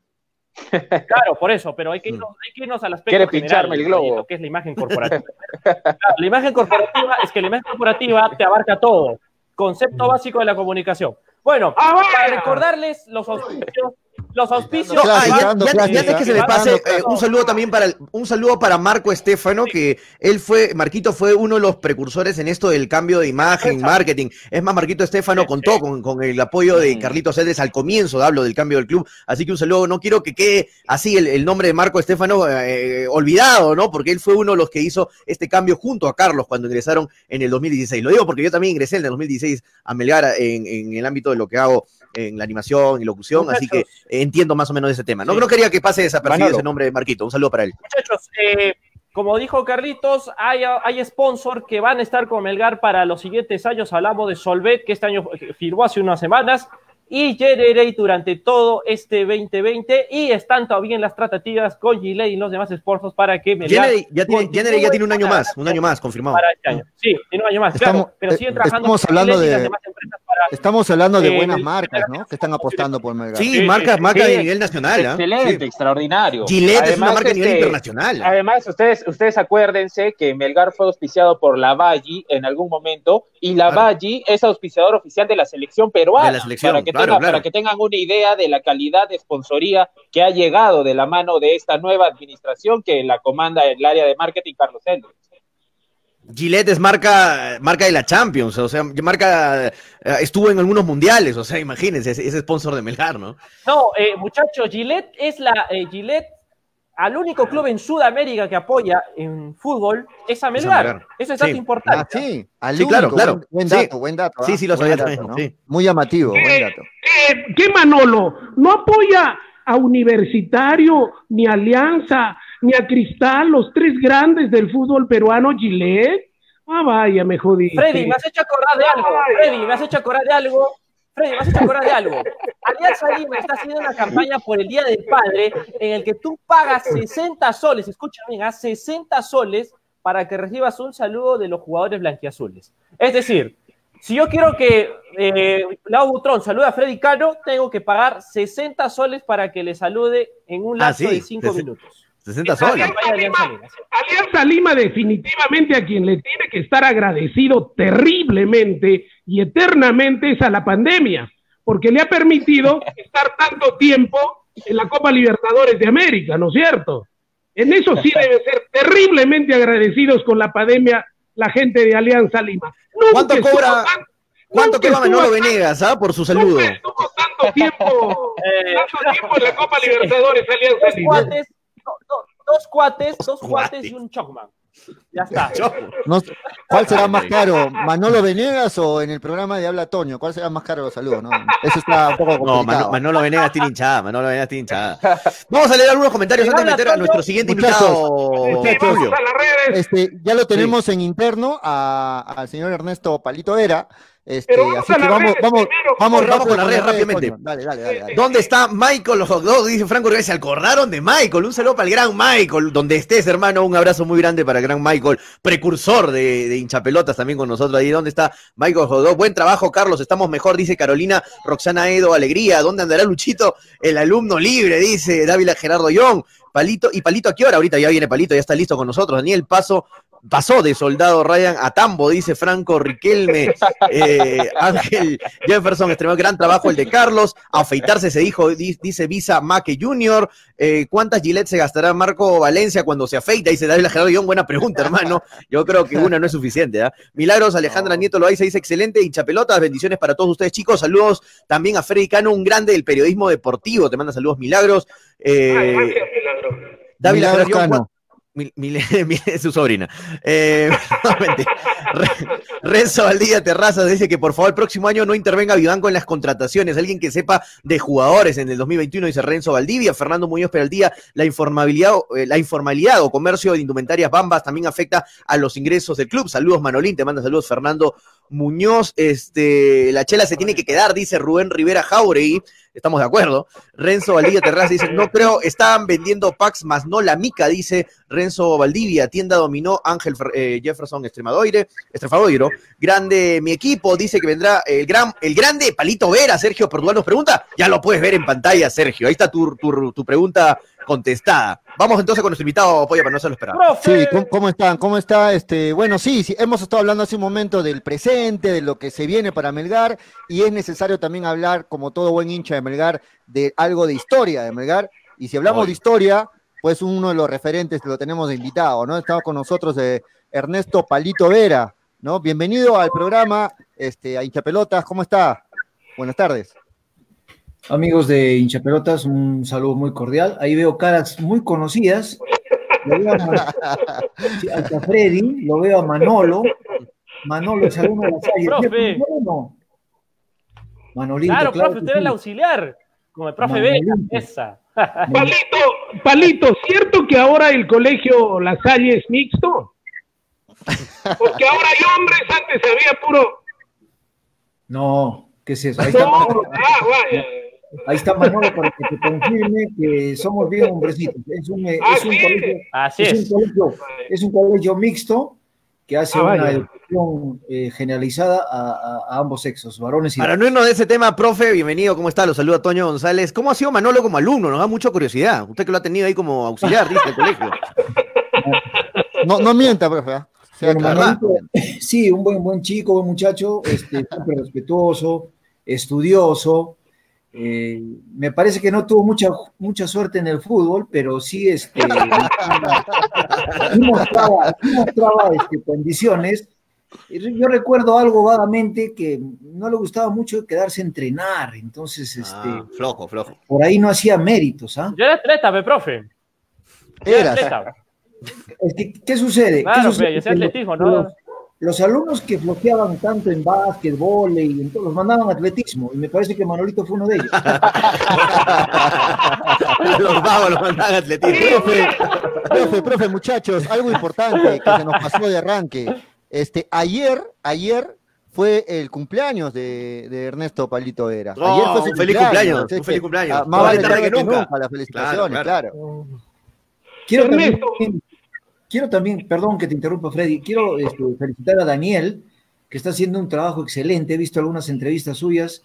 Claro, por eso, pero hay que irnos, hay que irnos al aspecto general, pincharme el globo. Lo que es la imagen corporativa. Claro, la imagen corporativa es que la imagen corporativa te abarca todo. Concepto básico de la comunicación. Bueno, para recordarles los auspicios los auspicios. No, ah, ya, ya, ya, ya que se me pase, eh, un saludo también para un saludo para Marco Estefano, que él fue, Marquito fue uno de los precursores en esto del cambio de imagen, marketing. Es más, Marquito Estefano contó con, con el apoyo de Carlitos Cedes al comienzo, hablo del cambio del club. Así que un saludo, no quiero que quede así el, el nombre de Marco Estefano eh, olvidado, ¿no? Porque él fue uno de los que hizo este cambio junto a Carlos cuando ingresaron en el 2016. Lo digo porque yo también ingresé en el 2016 a Melgar en, en el ámbito de lo que hago en la animación y locución, Muchachos, así que entiendo más o menos ese tema. No, sí. no quería que pase desapercibido ese nombre de Marquito. Un saludo para él. Muchachos, eh, como dijo Carlitos, hay, hay sponsor que van a estar con Melgar para los siguientes años. Hablamos de Solvet, que este año firmó hace unas semanas, y Generate durante todo este 2020 y están todavía en las tratativas con Gillette y los demás sponsors para que Melgar Generate ya tiene, Generate ya tiene un año más, un año más confirmado. Para este año. Sí, tiene un año más, estamos, claro, pero siguen trabajando estamos hablando de Estamos hablando de buenas marcas, ¿no? Que están apostando por Melgar. Sí, marcas, marcas de nivel nacional. ¿eh? Excelente, extraordinario. Gillette además, es una marca a nivel este, internacional. Además, ustedes, ustedes acuérdense que Melgar fue auspiciado por la Valle en algún momento y la claro. Valle es auspiciador oficial de la selección peruana. De la selección, para, que claro, tenga, claro. para que tengan una idea de la calidad de sponsoría que ha llegado de la mano de esta nueva administración que la comanda el área de marketing Carlos Hendricks. Gillette es marca, marca de la Champions, o sea, marca, estuvo en algunos mundiales, o sea, imagínense, ese, ese sponsor de Melgar, ¿no? No, eh, muchachos, Gillette es la, eh, Gillette, al único club en Sudamérica que apoya en fútbol es a Melgar. Es a Melgar. Eso es dato sí. importante. Ah, sí, al sí, claro, claro. Buen, buen dato, sí. buen dato. Sí, ¿eh? sí, lo sabía también, ¿no? sí. Muy llamativo, ¿Qué, buen dato. ¿qué, ¿Qué Manolo? ¿No apoya a Universitario, ni a Alianza, ni a Cristal, los tres grandes del fútbol peruano, Gillette? Ah, vaya, me jodí. Freddy, me has hecho acordar de algo. Freddy, me has hecho acordar de algo. Freddy, has hecho acordar de algo. Alianza Lima está haciendo una campaña por el Día del Padre en el que tú pagas 60 soles, escucha bien, a 60 soles para que recibas un saludo de los jugadores blanquiazules. Es decir, si yo quiero que eh, Lau Butrón salude a Freddy Cano, tengo que pagar 60 soles para que le salude en un lapso ah, sí. de 5 minutos. 60 soles. Alianza Lima, Alianza Lima definitivamente a quien le tiene que estar agradecido terriblemente y eternamente es a la pandemia, porque le ha permitido estar tanto tiempo en la Copa Libertadores de América, ¿no es cierto? En eso sí debe ser terriblemente agradecidos con la pandemia la gente de Alianza Lima. Nunca ¿Cuánto cobra? Tan, ¿Cuánto cobra Manolo Venegas ah, por su saludo? Nunca estuvo tanto tiempo, tanto tiempo en la Copa Libertadores Alianza Lima. Dos, dos cuates, dos cuates y un Chocman. Ya está. No, ¿Cuál será más caro? ¿Manolo Venegas o en el programa de Habla Toño? ¿Cuál será más caro los saludos? No, eso está un poco complicado. No, Manolo, Manolo Venegas tiene hinchada, Manolo Venegas tiene hinchada. Vamos a leer algunos comentarios antes de meter a nuestro siguiente muchachos, invitado. Muchachos, este, ya lo tenemos sí. en interno a, al señor Ernesto Palito Vera. Este, así que vamos, vamos, vamos, vamos con la red rápidamente. Dale, dale, dale, dale, ¿Dónde está Michael? Los dos, dice Franco Reyes, se acordaron de Michael. Un saludo para el gran Michael. Donde estés, hermano, un abrazo muy grande para el gran Michael. Precursor de, de hinchapelotas también con nosotros ahí. ¿Dónde está Michael Jodó? Buen trabajo, Carlos, estamos mejor, dice Carolina Roxana Edo, alegría. ¿Dónde andará Luchito? El alumno libre, dice Dávila Gerardo Young. Palito, y Palito, ¿a qué hora? Ahorita ya viene Palito, ya está listo con nosotros. Daniel Paso pasó de soldado Ryan a Tambo, dice Franco Riquelme, eh, Ángel Jefferson, extremo gran trabajo el de Carlos, afeitarse se dijo, dice Visa Maque Jr., eh, ¿cuántas gilets se gastará Marco Valencia cuando se afeita? Dice David Gerardo buena pregunta, hermano, yo creo que una no es suficiente, ¿ah? Milagros, Alejandra Nieto Loaiza dice, excelente, hincha pelotas, bendiciones para todos ustedes, chicos, saludos también a Freddy Cano, un grande del periodismo deportivo, te manda saludos, Milagros. Eh, David Su sobrina. Eh, Renzo Valdía Terraza dice que por favor el próximo año no intervenga Vivanco en las contrataciones. Alguien que sepa de jugadores en el 2021, dice Renzo Valdivia. Fernando Muñoz Peraldía, eh, la informalidad o comercio de indumentarias bambas también afecta a los ingresos del club. Saludos Manolín, te manda saludos Fernando Muñoz. Este, la chela se tiene que quedar, dice Rubén Rivera Jauregui estamos de acuerdo. Renzo Valdivia Terraz dice, no creo, estaban vendiendo packs más no la mica, dice Renzo Valdivia, tienda dominó Ángel eh, Jefferson Extremadoire, Estrefadoiro, grande mi equipo, dice que vendrá el gran, el grande Palito Vera, Sergio Portugal nos pregunta, ya lo puedes ver en pantalla, Sergio, ahí está tu, tu, tu pregunta contestada. Vamos entonces con nuestro invitado, Apoya, para no se lo esperaba. Sí, ¿cómo, están? ¿Cómo está? Este, bueno, sí, sí, hemos estado hablando hace un momento del presente, de lo que se viene para Melgar, y es necesario también hablar, como todo buen hincha de Melgar, de algo de historia de Melgar. Y si hablamos de historia, pues uno de los referentes lo tenemos de invitado, ¿no? Estaba con nosotros de Ernesto Palito Vera, ¿no? Bienvenido al programa, este, a Hincha Pelotas, ¿cómo está? Buenas tardes. Amigos de Hinchapelotas, un saludo muy cordial. Ahí veo caras muy conocidas. Lo veo a, Freddy, lo veo a Manolo. Manolo es alguno de las Profe. Manolito, claro, profe, usted es el auxiliar. Como el profe Vega, esa. Palito, Palito, ¿cierto que ahora el colegio La Salle es mixto? Porque ahora hay hombres, antes había puro. No, ¿qué es eso? Ahí está ah, vaya. Ahí está Manolo para que te confirme que somos bien hombrecitos. Es un, es un, colegio, es. Un colegio, es un colegio mixto que hace ah, una educación eh, generalizada a, ambos sexos, varones y Para no irnos de ese tema, profe, bienvenido, ¿cómo está? Lo saluda Toño González. ¿Cómo ha sido Manolo como alumno? Nos da mucha curiosidad. Usted que lo ha tenido ahí como auxiliar, dice el colegio. No, no mienta, profe. ¿ah? sí, un buen, buen chico, buen muchacho, este, súper respetuoso, estudioso, eh, me parece que no tuvo mucha, mucha suerte en el fútbol, pero sí, este, mostraba, este, condiciones. Yo recuerdo algo vagamente que no le gustaba mucho quedarse a entrenar, entonces, ah, este, flojo, flojo. Por ahí no hacía méritos, ¿ah? Yo era atleta, me profe. Era atleta. ¿Qué sucede? Claro, ¿Qué sucede? atletismo, ¿no? los alumnos que flojeaban tanto en básquetbol y en todo, los mandaban a atletismo, y me parece que Manolito fue uno de ellos. los vagos los mandaban a atletismo. Profe, profe, profe, muchachos, algo importante que se nos pasó de arranque. Este, ayer, ayer fue el cumpleaños de, Ernesto Palito Vera. ayer fue su feliz cumpleaños, un feliz cumpleaños. más vale tarde que, nunca. nunca. Las felicitaciones, claro. Quiero Ernesto. Quiero también, perdón que te interrumpa, Freddy, quiero este, felicitar a Daniel, que está haciendo un trabajo excelente. He visto algunas entrevistas suyas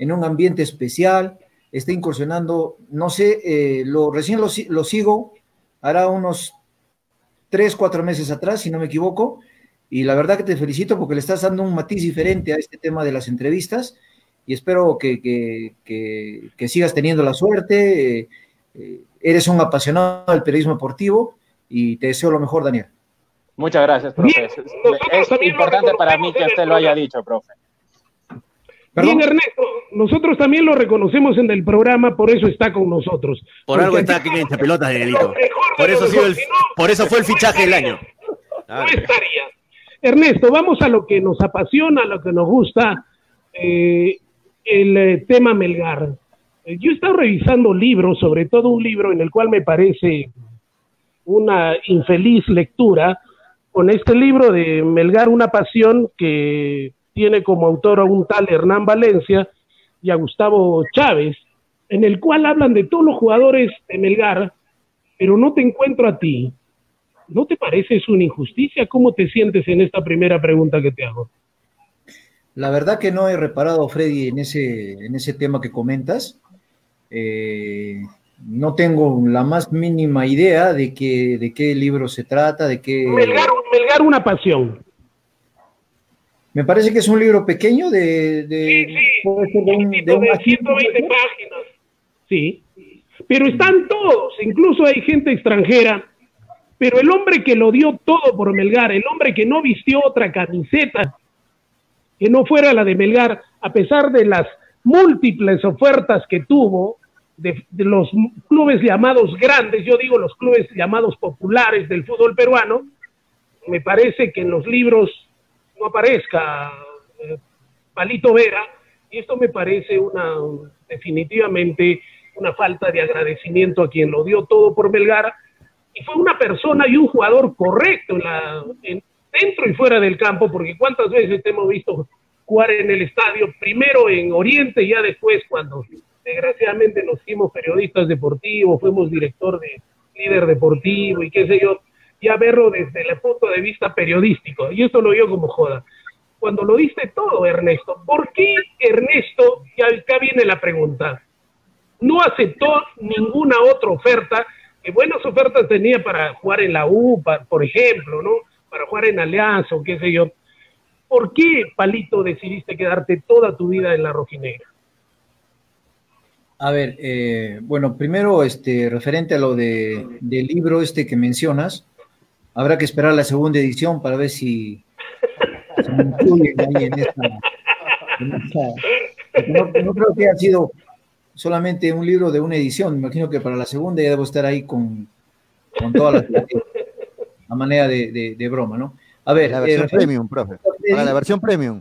en un ambiente especial. Está incursionando, no sé, eh, lo, recién lo, sigo, hará unos tres, cuatro meses atrás, si no me equivoco. Y la verdad que te felicito porque le estás dando un matiz diferente a este tema de las entrevistas y espero que, sigas teniendo la suerte. Eh, eh, eres un apasionado del periodismo deportivo y te deseo lo mejor, Daniel. Muchas gracias, profe. es, importante para mí que usted lo haya dicho, profe. Bien, Ernesto, nosotros también lo reconocemos en el programa, por eso está con nosotros. Por algo está aquí en pelota, Danielito. Por eso, por eso fue el fichaje del año. No estaría. Ernesto, vamos a lo que nos apasiona, a lo que nos gusta, eh, el eh, tema Melgar. Eh, yo he estado revisando libros, sobre todo un libro en el cual me parece una infeliz lectura con este libro de Melgar, una pasión que tiene como autor a un tal Hernán Valencia y a Gustavo Chávez, en el cual hablan de todos los jugadores de Melgar, pero no te encuentro a ti. ¿No te parece eso una injusticia? ¿Cómo te sientes en esta primera pregunta que te hago? La verdad que no he reparado, Freddy, en ese, en ese tema que comentas. Eh, no tengo la más mínima idea de, qué, de qué libro se trata, de qué... Melgar, una pasión. Me parece que es un libro pequeño de... de sí, sí. de, un, de, 120 páginas. Sí. Pero están todos, incluso hay gente extranjera. Pero el hombre que lo dio todo por Melgar, el hombre que no vistió otra camiseta que no fuera la de Melgar, a pesar de las múltiples ofertas que tuvo, de, los clubes llamados grandes, yo digo los clubes llamados populares del fútbol peruano, me parece que en los libros no aparezca eh, Palito Vera, y esto me parece una definitivamente una falta de agradecimiento a quien lo dio todo por Melgar, y fue una persona y un jugador correcto dentro y fuera del campo, porque cuántas veces te hemos visto jugar en el estadio, primero en Oriente y ya después cuando desgraciadamente nos hicimos periodistas deportivos, fuimos director de líder deportivo y qué sé yo, ya verlo desde el punto de vista periodístico, y esto lo digo como joda. Cuando lo diste todo, Ernesto, ¿por qué Ernesto, y acá viene la pregunta, no aceptó ninguna otra oferta, que buenas ofertas tenía para jugar en la U, por ejemplo, ¿no? Para jugar en Alianza o qué sé yo. ¿Por qué, Palito, decidiste quedarte toda tu vida en la rojinegra? A ver, eh, bueno, primero, este, referente a lo de, del libro este que mencionas, habrá que esperar la segunda edición para ver si se incluyen ahí en esta. no, creo que haya sido solamente un libro de una edición, me imagino que para la segunda ya debo estar ahí con, con todas las. a manera de, de, broma, ¿no? A ver. La versión eh, premium, profe. Para la versión premium.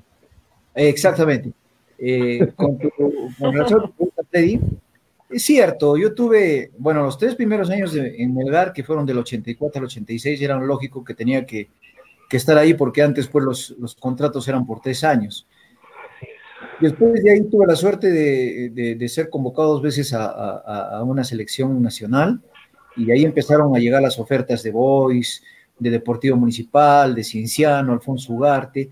Exactamente. Eh, con, tu, con razón, Es cierto, yo tuve, bueno, los tres primeros años en Melgar, que fueron del 84 al 86, era lógico que tenía que, estar ahí porque antes pues los, los, contratos eran por tres años. Después de ahí tuve la suerte de, ser convocado dos veces a, una selección nacional y ahí empezaron a llegar las ofertas de Boys, de Deportivo Municipal, de Cienciano, Alfonso Ugarte.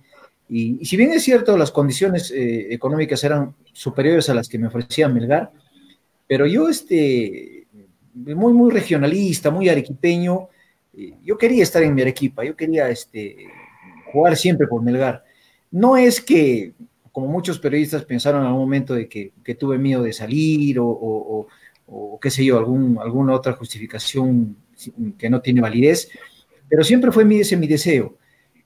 Y, si bien es cierto, las condiciones eh, económicas eran superiores a las que me ofrecía Melgar, pero yo, este, muy, muy regionalista, muy arequipeño, eh, yo quería estar en mi Arequipa, yo quería este, jugar siempre por Melgar. No es que, como muchos periodistas pensaron en algún momento de que, tuve miedo de salir o, qué sé yo, algún, alguna otra justificación que no tiene validez, pero siempre fue mi, ese mi deseo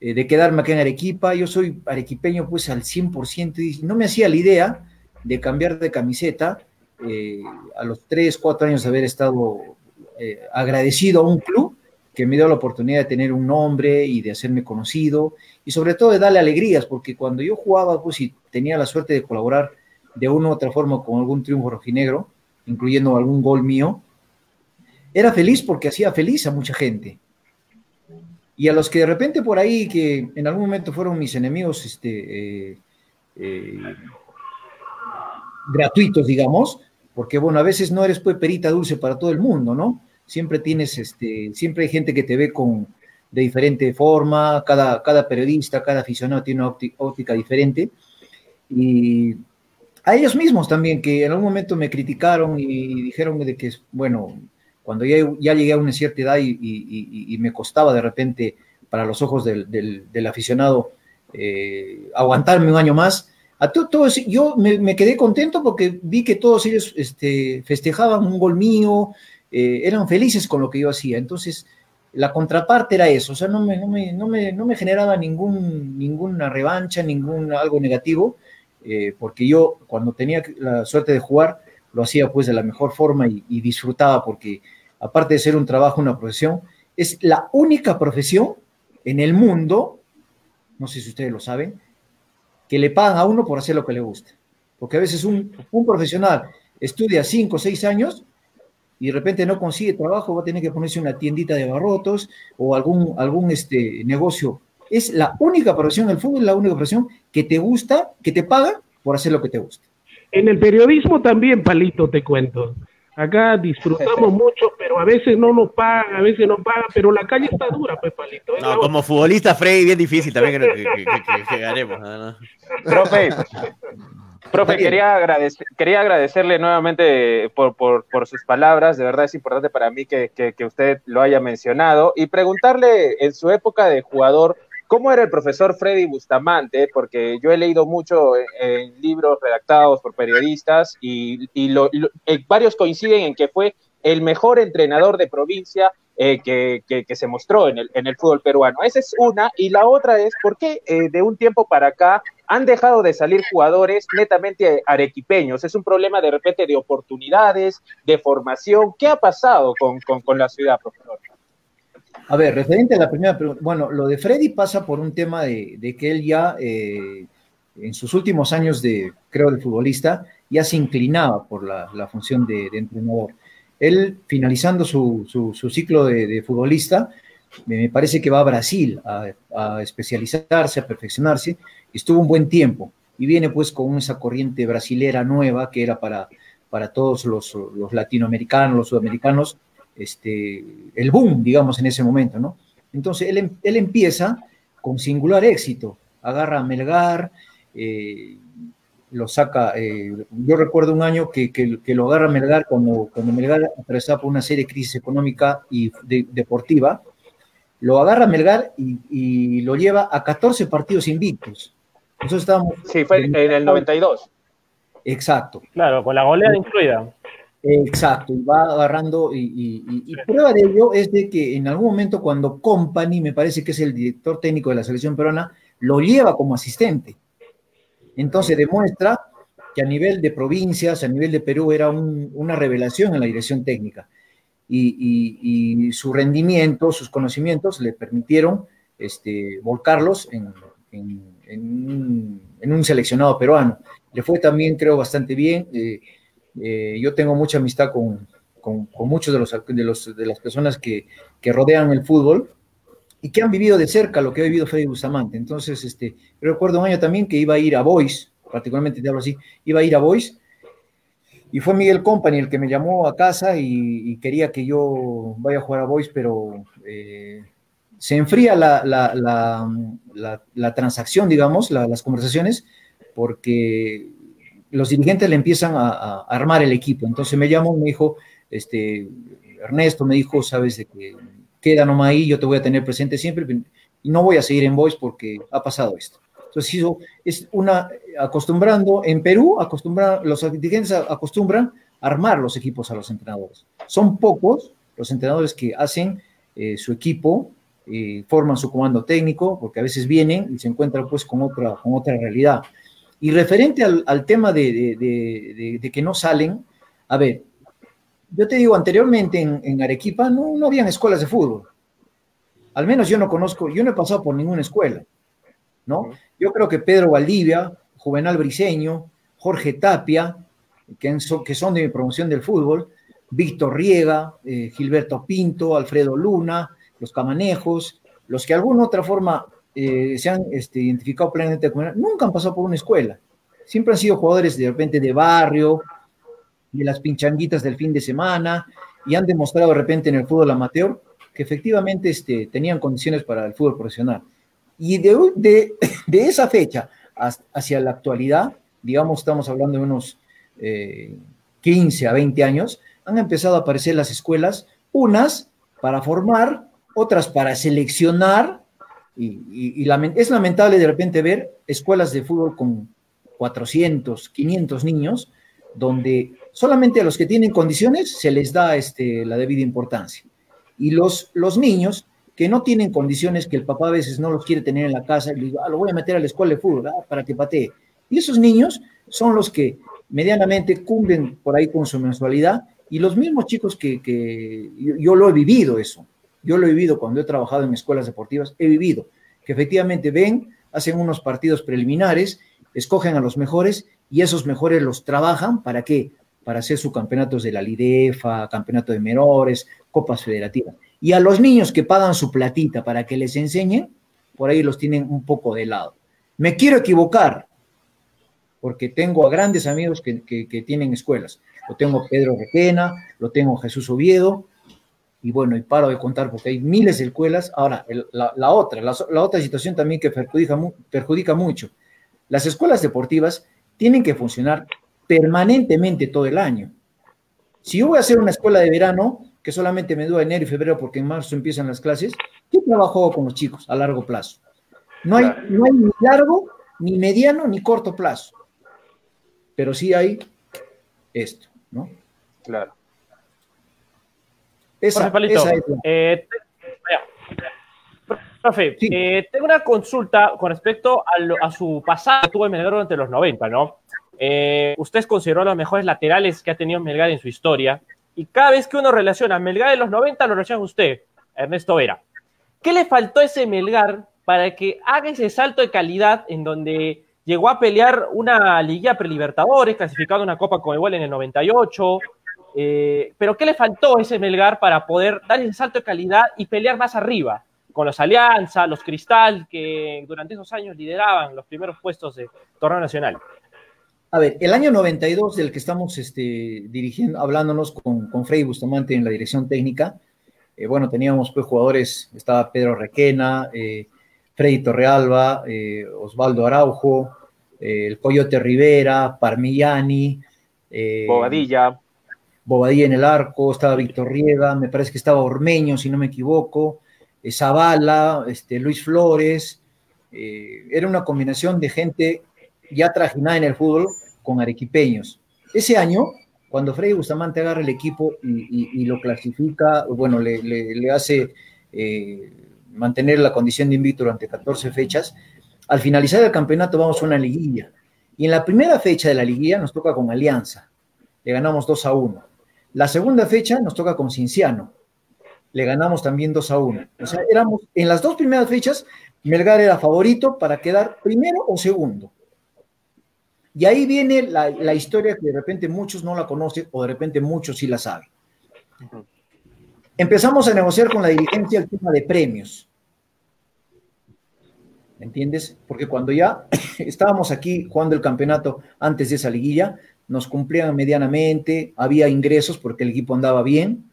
eh, de quedarme aquí en Arequipa. Yo soy arequipeño pues al 100% y no me hacía la idea de cambiar de camiseta eh, a los 3, 4 años de haber estado eh, agradecido a un club que me dio la oportunidad de tener un nombre y de hacerme conocido y sobre todo de darle alegrías, porque cuando yo jugaba pues y tenía la suerte de colaborar de una u otra forma con algún triunfo rojinegro, incluyendo algún gol mío, era feliz porque hacía feliz a mucha gente y a los que de repente por ahí, que en algún momento fueron mis enemigos este, eh, eh, gratuitos, digamos, porque bueno, a veces no eres pues perita dulce para todo el mundo, ¿no? Siempre tienes, este, siempre hay gente que te ve con, de diferente forma, cada, cada periodista, cada aficionado tiene una óptica diferente. Y a ellos mismos también, que en algún momento me criticaron y dijeron de que, bueno, cuando ya, ya llegué a una cierta edad y, me costaba de repente para los ojos del, aficionado eh, aguantarme un año más, a todos, yo me, quedé contento porque vi que todos ellos este, festejaban un gol mío, eh, eran felices con lo que yo hacía. Entonces, la contraparte era eso, o sea, no me, no me, generaba ningún, ninguna revancha, ningún algo negativo, eh, porque yo cuando tenía la suerte de jugar, lo hacía pues de la mejor forma y, disfrutaba porque aparte de ser un trabajo, una profesión, es la única profesión en el mundo, no sé si ustedes lo saben, que le pagan a uno por hacer lo que le gusta. Porque a veces un, profesional estudia cinco o seis años y de repente no consigue trabajo, va a tener que ponerse una tiendita de barrotos o algún, algún este, negocio. Es la única profesión, el fútbol es la única profesión que te gusta, que te paga por hacer lo que te gusta. En el periodismo también, Palito, te cuento. Acá disfrutamos mucho, pero a veces no nos pagan, a veces no pagan, pero la calle está dura, pues, Palito. No, como futbolista, Freddy, bien difícil también que, que, ganemos. Profe, profe quería, agradecer, quería agradecerle nuevamente por, por, por, sus palabras. De verdad es importante para mí que, que usted lo haya mencionado y preguntarle en su época de jugador ¿Cómo era el profesor Freddy Bustamante? Porque yo he leído mucho en, libros redactados por periodistas y, eh, varios coinciden en que fue el mejor entrenador de provincia eh, que, se mostró en el, fútbol peruano. Esa es una. Y la otra es por qué eh, de un tiempo para acá han dejado de salir jugadores netamente arequipeños. Es un problema de repente de oportunidades, de formación. ¿Qué ha pasado con, con la ciudad, profesor? A ver, referente a la primera pregunta, bueno, lo de Freddy pasa por un tema de, que él ya eh, en sus últimos años de, creo, de futbolista, ya se inclinaba por la, función de, entrenador. Él, finalizando su, ciclo de, futbolista, me parece que va a Brasil a, especializarse, a perfeccionarse, estuvo un buen tiempo y viene pues con esa corriente brasilera nueva que era para, para todos los, los latinoamericanos, los sudamericanos, este, el boom, digamos, en ese momento, ¿no? Entonces, él, él empieza con singular éxito, agarra a Melgar, eh, lo saca, eh, yo recuerdo un año que, que, lo agarra Melgar cuando, cuando Melgar atravesaba por una serie de crisis económica y deportiva, lo agarra Melgar y, lo lleva a 14 partidos invictos. Nosotros estábamos... Sí, fue en el 92. Exacto. Claro, con la goleada incluida. Exacto, y va agarrando, y, prueba de ello es de que en algún momento cuando Company, me parece que es el director técnico de la selección peruana, lo lleva como asistente. Entonces demuestra que a nivel de provincias, a nivel de Perú, era una revelación en la dirección técnica. Y, su rendimiento, sus conocimientos le permitieron este, volcarlos en, un, seleccionado peruano. Le fue también, creo, bastante bien. Eh, eh, yo tengo mucha amistad con, con, muchos de, los, de, los, de las personas que, que, rodean el fútbol y que han vivido de cerca lo que ha vivido Freddy Bustamante. Entonces, este, recuerdo un año también que iba a ir a Boys, particularmente te hablo así, iba a ir a Boys y fue Miguel Company el que me llamó a casa y, quería que yo vaya a jugar a Boys, pero eh, se enfría la, la, la, la transacción, digamos, las conversaciones, porque los dirigentes le empiezan a, armar el equipo. Entonces me llamó, me dijo, este, Ernesto me dijo, sabes de que queda nomás ahí, yo te voy a tener presente siempre y no voy a seguir en Voice porque ha pasado esto. Entonces eso es una, acostumbrando, en Perú, acostumbran, los dirigentes acostumbran armar los equipos a los entrenadores. Son pocos los entrenadores que hacen eh, su equipo, eh, forman su comando técnico, porque a veces vienen y se encuentran pues con otra, con otra realidad. Y referente al, tema de, que no salen, a ver, yo te digo, anteriormente en, Arequipa no, no habían escuelas de fútbol. Al menos yo no conozco, yo no he pasado por ninguna escuela, ¿no? Yo creo que Pedro Valdivia, Juvenal Briseño, Jorge Tapia, que son, que son de mi promoción del fútbol, Víctor Riega, eh, Gilberto Pinto, Alfredo Luna, los Camanejos, los que de alguna otra forma eh, se han este, identificado plenamente como nunca han pasado por una escuela. Siempre han sido jugadores de repente de barrio, de las pinchanguitas del fin de semana, y han demostrado de repente en el fútbol amateur que efectivamente este, tenían condiciones para el fútbol profesional. Y de, de, esa fecha hacia la actualidad, digamos, estamos hablando de unos 15 eh, a 20 años, han empezado a aparecer las escuelas, unas para formar, otras para seleccionar y, es lamentable de repente ver escuelas de fútbol con 400, 500 niños, donde solamente a los que tienen condiciones se les da este, la debida importancia. Y los, los niños que no tienen condiciones, que el papá a veces no los quiere tener en la casa, y le digo, ah, lo voy a meter a la escuela de fútbol ah, para que patee. Y esos niños son los que medianamente cumplen por ahí con su mensualidad y los mismos chicos que, yo, lo he vivido eso. Yo lo he vivido cuando he trabajado en escuelas deportivas, he vivido que efectivamente ven, hacen unos partidos preliminares, escogen a los mejores y esos mejores los trabajan para qué? Para hacer sus campeonatos de la Lidefa, campeonato de menores, copas federativas. Y a los niños que pagan su platita para que les enseñen, por ahí los tienen un poco de lado. Me quiero equivocar, porque tengo a grandes amigos que, tienen escuelas. Lo tengo Pedro Requena, lo tengo Jesús Oviedo, y bueno, y paro de contar porque hay miles de escuelas. Ahora, la, otra, la, otra situación también que perjudica, perjudica mucho. Las escuelas deportivas tienen que funcionar permanentemente todo el año. Si yo voy a hacer una escuela de verano, que solamente me dura enero y febrero porque en marzo empiezan las clases, ¿qué trabajo con los chicos a largo plazo? No hay, no hay ni largo, ni mediano, ni corto plazo. Pero sí hay esto, ¿no? Claro. Esa, eh, profe, eh, tengo una consulta con respecto a, su pasado que tuvo en Melgar durante los 90, ¿no? Eh, usted consideró los mejores laterales que ha tenido Melgar en su historia. Y cada vez que uno relaciona Melgar de los 90, lo relaciona usted, Ernesto Vera. ¿Qué le faltó a ese Melgar para que haga ese salto de calidad en donde llegó a pelear una Liga Prelibertadores, clasificado una Copa con igual en el 98? Eh, pero ¿qué le faltó a ese Melgar para poder dar ese salto de calidad y pelear más arriba? Con los Alianza, los Cristal, que durante esos años lideraban los primeros puestos de torneo nacional. A ver, el año 92 del que estamos este, dirigiendo, hablándonos con, con Frei Bustamante en la dirección técnica, eh, bueno, teníamos pues jugadores, estaba Pedro Requena, eh, Freddy Torrealba, eh, Osvaldo Araujo, el Coyote Rivera, Parmillani, Bobadilla. Bobadilla en el arco, estaba Víctor Riega, me parece que estaba Ormeño, si no me equivoco, Zavala, este, Luis Flores, era una combinación de gente ya trajinada en el fútbol con arequipeños. Ese año, cuando Freddy Bustamante agarra el equipo y, lo clasifica, bueno, le, hace eh, mantener la condición de invito durante 14 fechas, al finalizar el campeonato vamos a una liguilla. Y en la primera fecha de la liguilla nos toca con Alianza. Le ganamos 2 a 1. La segunda fecha nos toca con Cinciano. Le ganamos también 2 a 1. O sea, éramos, en las dos primeras fechas, Melgar era favorito para quedar primero o segundo. Y ahí viene la, historia que de repente muchos no la conocen o de repente muchos sí la saben. Empezamos a negociar con la dirigencia el tema de premios. ¿Me entiendes? Porque cuando ya estábamos aquí jugando el campeonato antes de esa liguilla, nos cumplían medianamente, había ingresos porque el equipo andaba bien.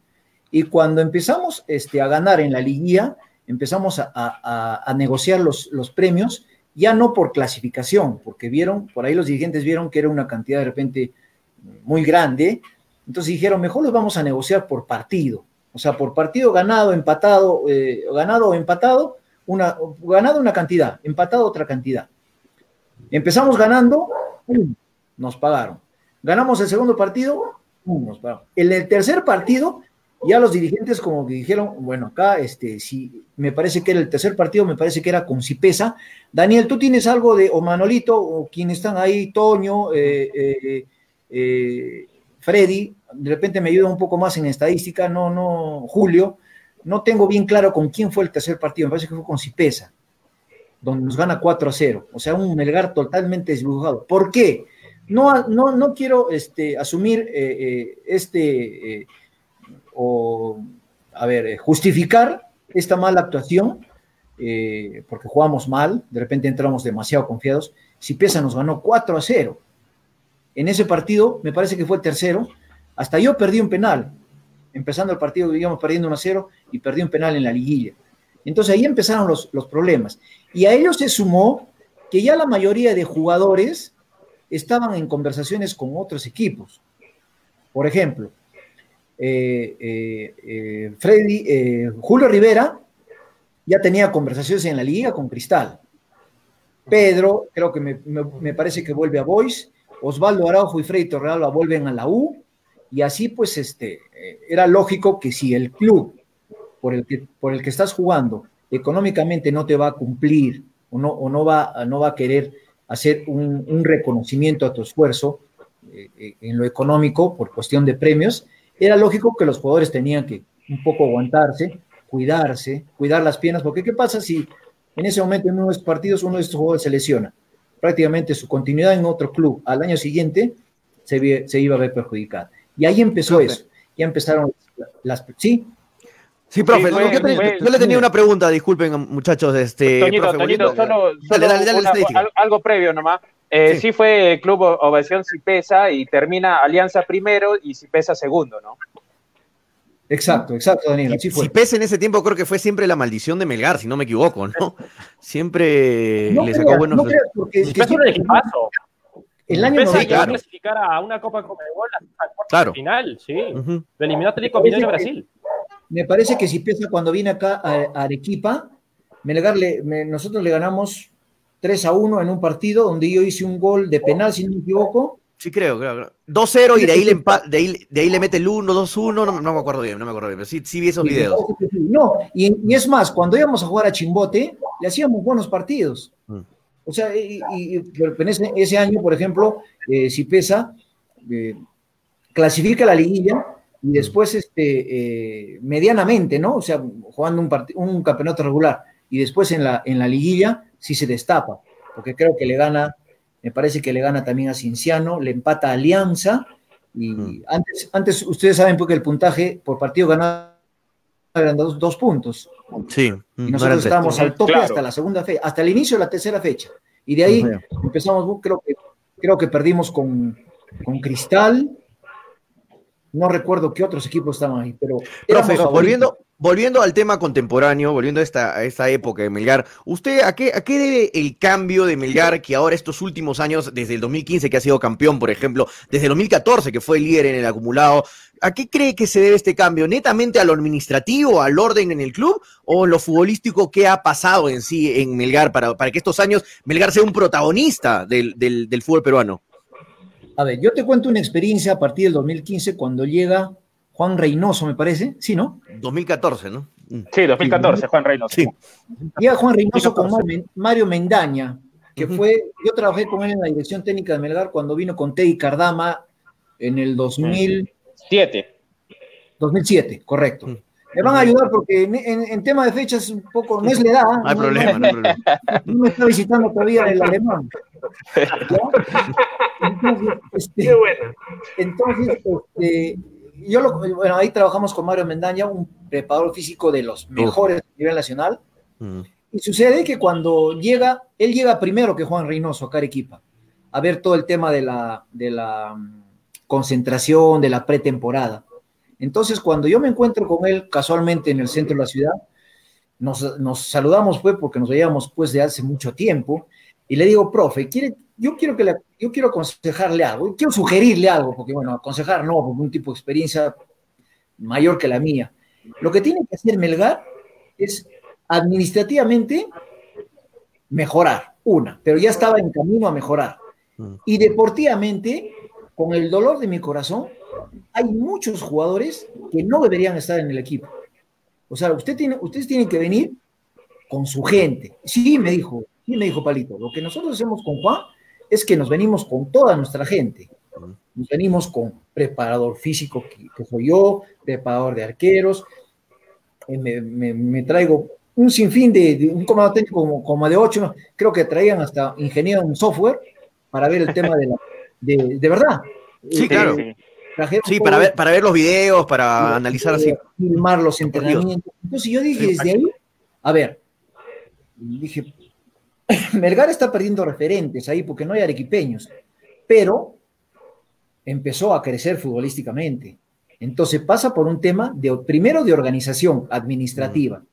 Y cuando empezamos este, a ganar en la liguilla, empezamos a, negociar los, premios ya no por clasificación, porque vieron, por ahí los dirigentes vieron que era una cantidad de repente muy grande, entonces dijeron, mejor los vamos a negociar por partido, o sea, por partido ganado, empatado, eh, ganado o empatado, una, ganado una cantidad, empatado otra cantidad. Empezamos ganando, nos pagaron. Ganamos el segundo partido, nos pagaron. En el tercer partido ya los dirigentes como que dijeron, bueno, acá, este, si me parece que era el tercer partido, me parece que era con Cipesa. Daniel, ¿tú tienes algo de, o Manolito, o quienes están ahí, Toño, eh, eh, eh, Freddy, de repente me ayuda un poco más en estadística, no, no, Julio, no tengo bien claro con quién fue el tercer partido, me parece que fue con Cipesa, donde nos gana 4 a 0, o sea, un Melgar totalmente desdibujado. ¿Por qué? No, no, no quiero este, asumir este o, a ver, eh, justificar esta mala actuación, eh, porque jugamos mal, de repente entramos demasiado confiados. Si Pesa nos ganó 4 a 0. En ese partido, me parece que fue el tercero, hasta yo perdí un penal. Empezando el partido, digamos, perdiendo 1 a 0 y perdí un penal en la liguilla. Entonces ahí empezaron los, los problemas. Y a ellos se sumó que ya la mayoría de jugadores estaban en conversaciones con otros equipos. Por ejemplo, eh, eh, eh, Freddy, Julio Rivera ya tenía conversaciones en la liga con Cristal. Pedro, creo que me, parece que vuelve a Boys. Osvaldo Araujo y Freddy Torrealba vuelven a la U. Y así, pues, este, era lógico que si el club por el que, por el que estás jugando económicamente no te va a cumplir o no, o no, va, no va a querer hacer un, un reconocimiento a tu esfuerzo en lo económico por cuestión de premios, era lógico que los jugadores tenían que un poco aguantarse, cuidarse, cuidar las piernas, porque ¿qué pasa si en ese momento en uno de estos partidos uno de estos jugadores se lesiona? Prácticamente su continuidad en otro club al año siguiente se, se iba a ver perjudicada. Y ahí empezó eso, ya empezaron las... ¿Sí? Sí, profe, yo, le tenía una pregunta, disculpen muchachos. Este, Toñito, Toñito, solo, algo previo nomás. Eh, sí. fue Club Ovación Cipesa y termina Alianza primero y Cipesa segundo, ¿no? Exacto, exacto, Daniel. Así fue. Cipesa en ese tiempo creo que fue siempre la maldición de Melgar, si no me equivoco, ¿no? Siempre le sacó buenos. No creas, porque Cipesa era el El año Cipesa que clasificar a una Copa Comebol hasta claro. final, sí. Uh -huh. Lo eliminó Atlético de Brasil. Me parece que Cipesa cuando viene acá a, Arequipa, Melgar le, me, nosotros le ganamos 3 a 1 en un partido donde yo hice un gol de penal, si no me equivoco. Sí, creo, creo. 2-0 y de ahí, le de, ahí, de ahí le mete el 1, 2-1, no, no, me acuerdo bien, no me acuerdo bien, pero sí, sí vi esos videos. No, y, y, es más, cuando íbamos a jugar a Chimbote, le hacíamos buenos partidos. Mm. O sea, y, y en ese, ese, año, por ejemplo, eh, Cipesa eh, clasifica la liguilla y después, este, eh, medianamente, ¿no? O sea, jugando un, un campeonato regular y después en la, en la liguilla sí se destapa, porque creo que le gana, me parece que le gana también a Cienciano, le empata a Alianza, y mm. antes, antes ustedes saben porque el puntaje por partido ganado eran dos, dos puntos. Sí. Y nosotros estábamos al tope claro. hasta la segunda fecha, hasta el inicio de la tercera fecha. Y de ahí empezamos, creo que, creo que perdimos con, con Cristal, no recuerdo qué otros equipos estaban ahí, pero... Profe, volviendo, volviendo al tema contemporáneo, volviendo a esta, a esta época de Melgar, ¿usted a qué, a qué debe el cambio de Melgar que ahora estos últimos años, desde el 2015 que ha sido campeón, por ejemplo, desde el 2014 que fue líder en el acumulado, ¿a qué cree que se debe este cambio? ¿Netamente a lo administrativo, al orden en el club o lo futbolístico que ha pasado en sí en Melgar para, para que estos años Melgar sea un protagonista del, del, del fútbol peruano? A ver, yo te cuento una experiencia a partir del 2015 cuando llega Juan Reynoso, me parece. Sí, ¿no? 2014, ¿no? Sí, 2014, Juan Reynoso. Sí. Llega Juan Reynoso 2014. con Mario Mendaña, que uh -huh. fue, yo trabajé con él en la dirección técnica de Melgar cuando vino con Teddy Cardama en el 2007. 2007, correcto. Uh -huh. Me van a ayudar porque en, en, en, tema de fechas un poco no es la edad. No hay problema, no, hay problema. No me está visitando todavía el alemán. Entonces, este, Qué bueno. Entonces, este, yo lo, bueno, ahí trabajamos con Mario Mendaña, un preparador físico de los mejores a nivel nacional. Uh. Y sucede que cuando llega, él llega primero que Juan Reynoso a Carequipa, a ver todo el tema de la, de la mm, concentración, de la pretemporada. Entonces, cuando yo me encuentro con él casualmente en el centro de la ciudad, nos, nos saludamos pues porque nos veíamos pues de hace mucho tiempo y le digo, profe, ¿quiere, yo, quiero que yo quiero aconsejarle algo, quiero sugerirle algo, porque bueno, aconsejar no, porque un tipo de experiencia mayor que la mía. Lo que tiene que hacer Melgar es administrativamente mejorar, una, pero ya estaba en camino a mejorar. Y deportivamente, con el dolor de mi corazón, hay muchos jugadores que no deberían estar en el equipo. O sea, usted tiene, ustedes tienen que venir con su gente. Sí, me dijo, sí, me dijo Palito, lo que nosotros hacemos con Juan es que nos venimos con toda nuestra gente. Nos venimos con preparador físico, que, que soy yo, preparador de arqueros, eh, me, me, me, traigo un sinfín de, de un comando técnico como, como, de ocho, creo que traían hasta ingeniero en software para ver el tema de la, de, de verdad. Sí, claro. Eh, Sí, para ver, para ver los videos, para analizar así. Filmar los entrenamientos. Entonces yo dije desde ahí, a ver, dije, Melgar está perdiendo referentes ahí porque no hay arequipeños, pero empezó a crecer futbolísticamente. Entonces pasa por un tema de, primero de organización administrativa.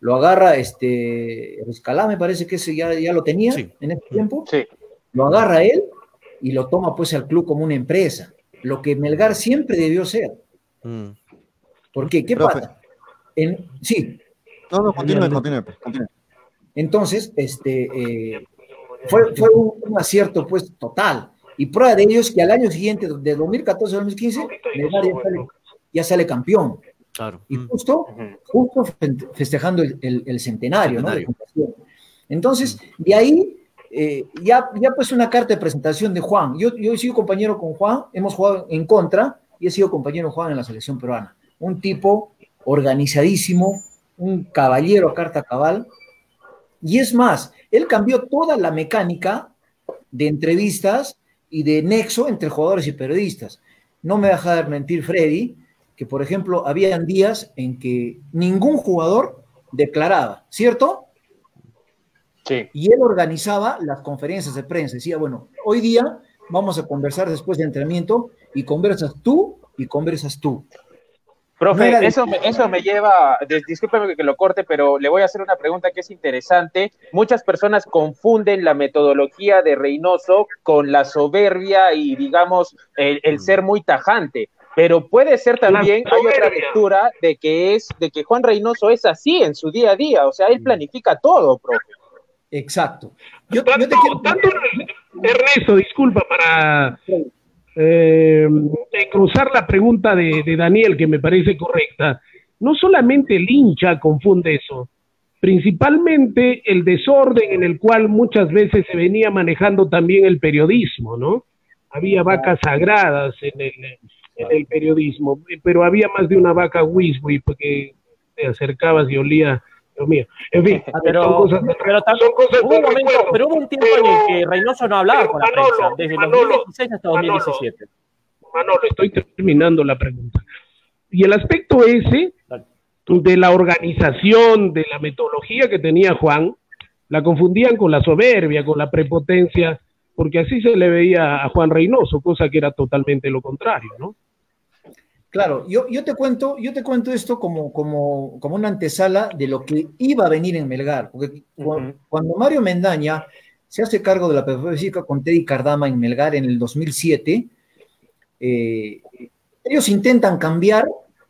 Lo agarra este Escalá, me parece que ese ya, ya lo tenía sí. en ese tiempo. Sí. Lo agarra él y lo toma pues al club como una empresa lo que Melgar siempre debió ser. Mm. ¿Por qué? ¿Qué Profe. pasa? En, sí. No, no, continúe, continúe. Entonces, este, eh, fue, fue un, un, acierto pues total. Y prueba de ello es que al año siguiente, de 2014 a 2015, Melgar ya sale, ya sale campeón. Claro. Y justo, justo festejando el, el, el centenario, centenario, ¿no? Entonces, de ahí eh, ya, ya pues una carta de presentación de Juan. Yo, yo he sido compañero con Juan, hemos jugado en contra y he sido compañero Juan en la selección peruana. Un tipo organizadísimo, un caballero a carta cabal. Y es más, él cambió toda la mecánica de entrevistas y de nexo entre jugadores y periodistas. No me deja de mentir Freddy, que por ejemplo, habían días en que ningún jugador declaraba, ¿cierto? Y él organizaba las conferencias de prensa. Decía, bueno, hoy día vamos a conversar después del entrenamiento y conversas tú y conversas tú. Profe, eso, me, eso me lleva, discúlpeme que lo corte, pero le voy a hacer una pregunta que es interesante. Muchas personas confunden la metodología de Reynoso con la soberbia y, digamos, el, el ser muy tajante. Pero puede ser también, hay otra lectura de que es, de que Juan Reynoso es así en su día a día, o sea, él planifica todo, profe. Exacto. Yo, tanto, Ernesto, disculpa, para eh, cruzar la pregunta de, de, Daniel, que me parece correcta. No solamente el hincha confunde eso, principalmente el desorden en el cual muchas veces se venía manejando también el periodismo, ¿no? Había vacas sagradas en el, en el periodismo, pero había más de una vaca Wisby porque te acercabas y olía mío. En fin, pero, son cosas, pero, son cosas hubo un momento, pero hubo un tiempo en el que Reynoso no hablaba con la prensa, desde Manolo, 2016 hasta 2017. Manolo, estoy terminando la pregunta. Y el aspecto ese de la organización, de la metodología que tenía Juan, la confundían con la soberbia, con la prepotencia, porque así se le veía a Juan Reynoso, cosa que era totalmente lo contrario, ¿no? Claro, yo, yo, te cuento, yo te cuento esto como, como, como una antesala de lo que iba a venir en Melgar, porque cuando, Mario Mendaña se hace cargo de la física con Teddy Cardama en Melgar en el 2007, eh, ellos intentan cambiar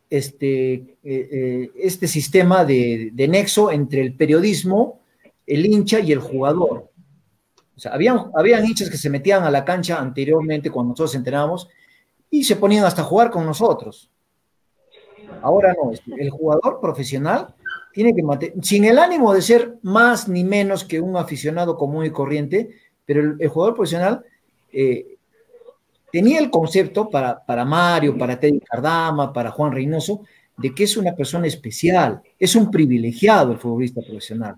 este, eh, eh, este sistema de, de, nexo entre el periodismo, el hincha y el jugador. O sea, habían, habían hinchas que se metían a la cancha anteriormente cuando nosotros entrenábamos y se ponían hasta jugar con nosotros. Ahora no, el jugador profesional tiene que mantener, sin el ánimo de ser más ni menos que un aficionado común y corriente, pero el, jugador profesional eh, tenía el concepto para, para Mario, para Teddy Cardama, para Juan Reynoso, de que es una persona especial, es un privilegiado el futbolista profesional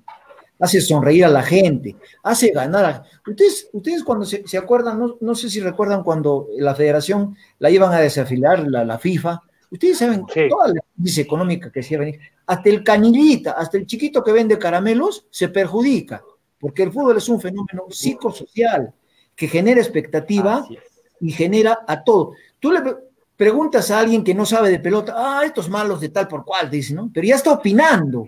hace sonreír a la gente, hace ganar a... Ustedes, ustedes cuando se, acuerdan, no, sé si recuerdan cuando la federación la iban a desafiliar, la, la FIFA, ustedes saben toda la crisis económica que se venir, hasta el canillita, hasta el chiquito que vende caramelos se perjudica, porque el fútbol es un fenómeno psicosocial que genera expectativa y genera a todo. Tú le preguntas a alguien que no sabe de pelota, ah, estos malos de tal por cual, dice, ¿no? Pero ya está opinando.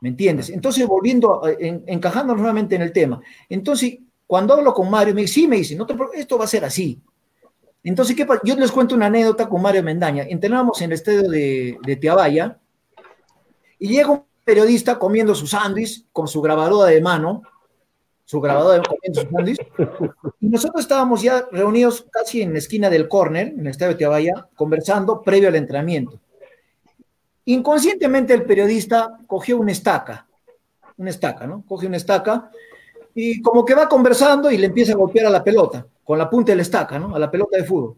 ¿Me entiendes? Entonces, volviendo, encajando nuevamente en el tema. Entonces, cuando hablo con Mario, me dice, sí, me dice, no esto va a ser así. Entonces, ¿qué pasa? Yo les cuento una anécdota con Mario Mendaña. Entrenábamos en el estadio de, de Teabaya y llega un periodista comiendo su sándwich con su grabadora de mano, su grabadora de comiendo su sándwich, y nosotros estábamos ya reunidos casi en la esquina del córner, en el estadio de Teabaya, conversando previo al entrenamiento. Inconscientemente el periodista cogió una estaca, una estaca, ¿no? Coge una estaca y como que va conversando y le empieza a golpear a la pelota, con la punta de la estaca, ¿no? A la pelota de fútbol.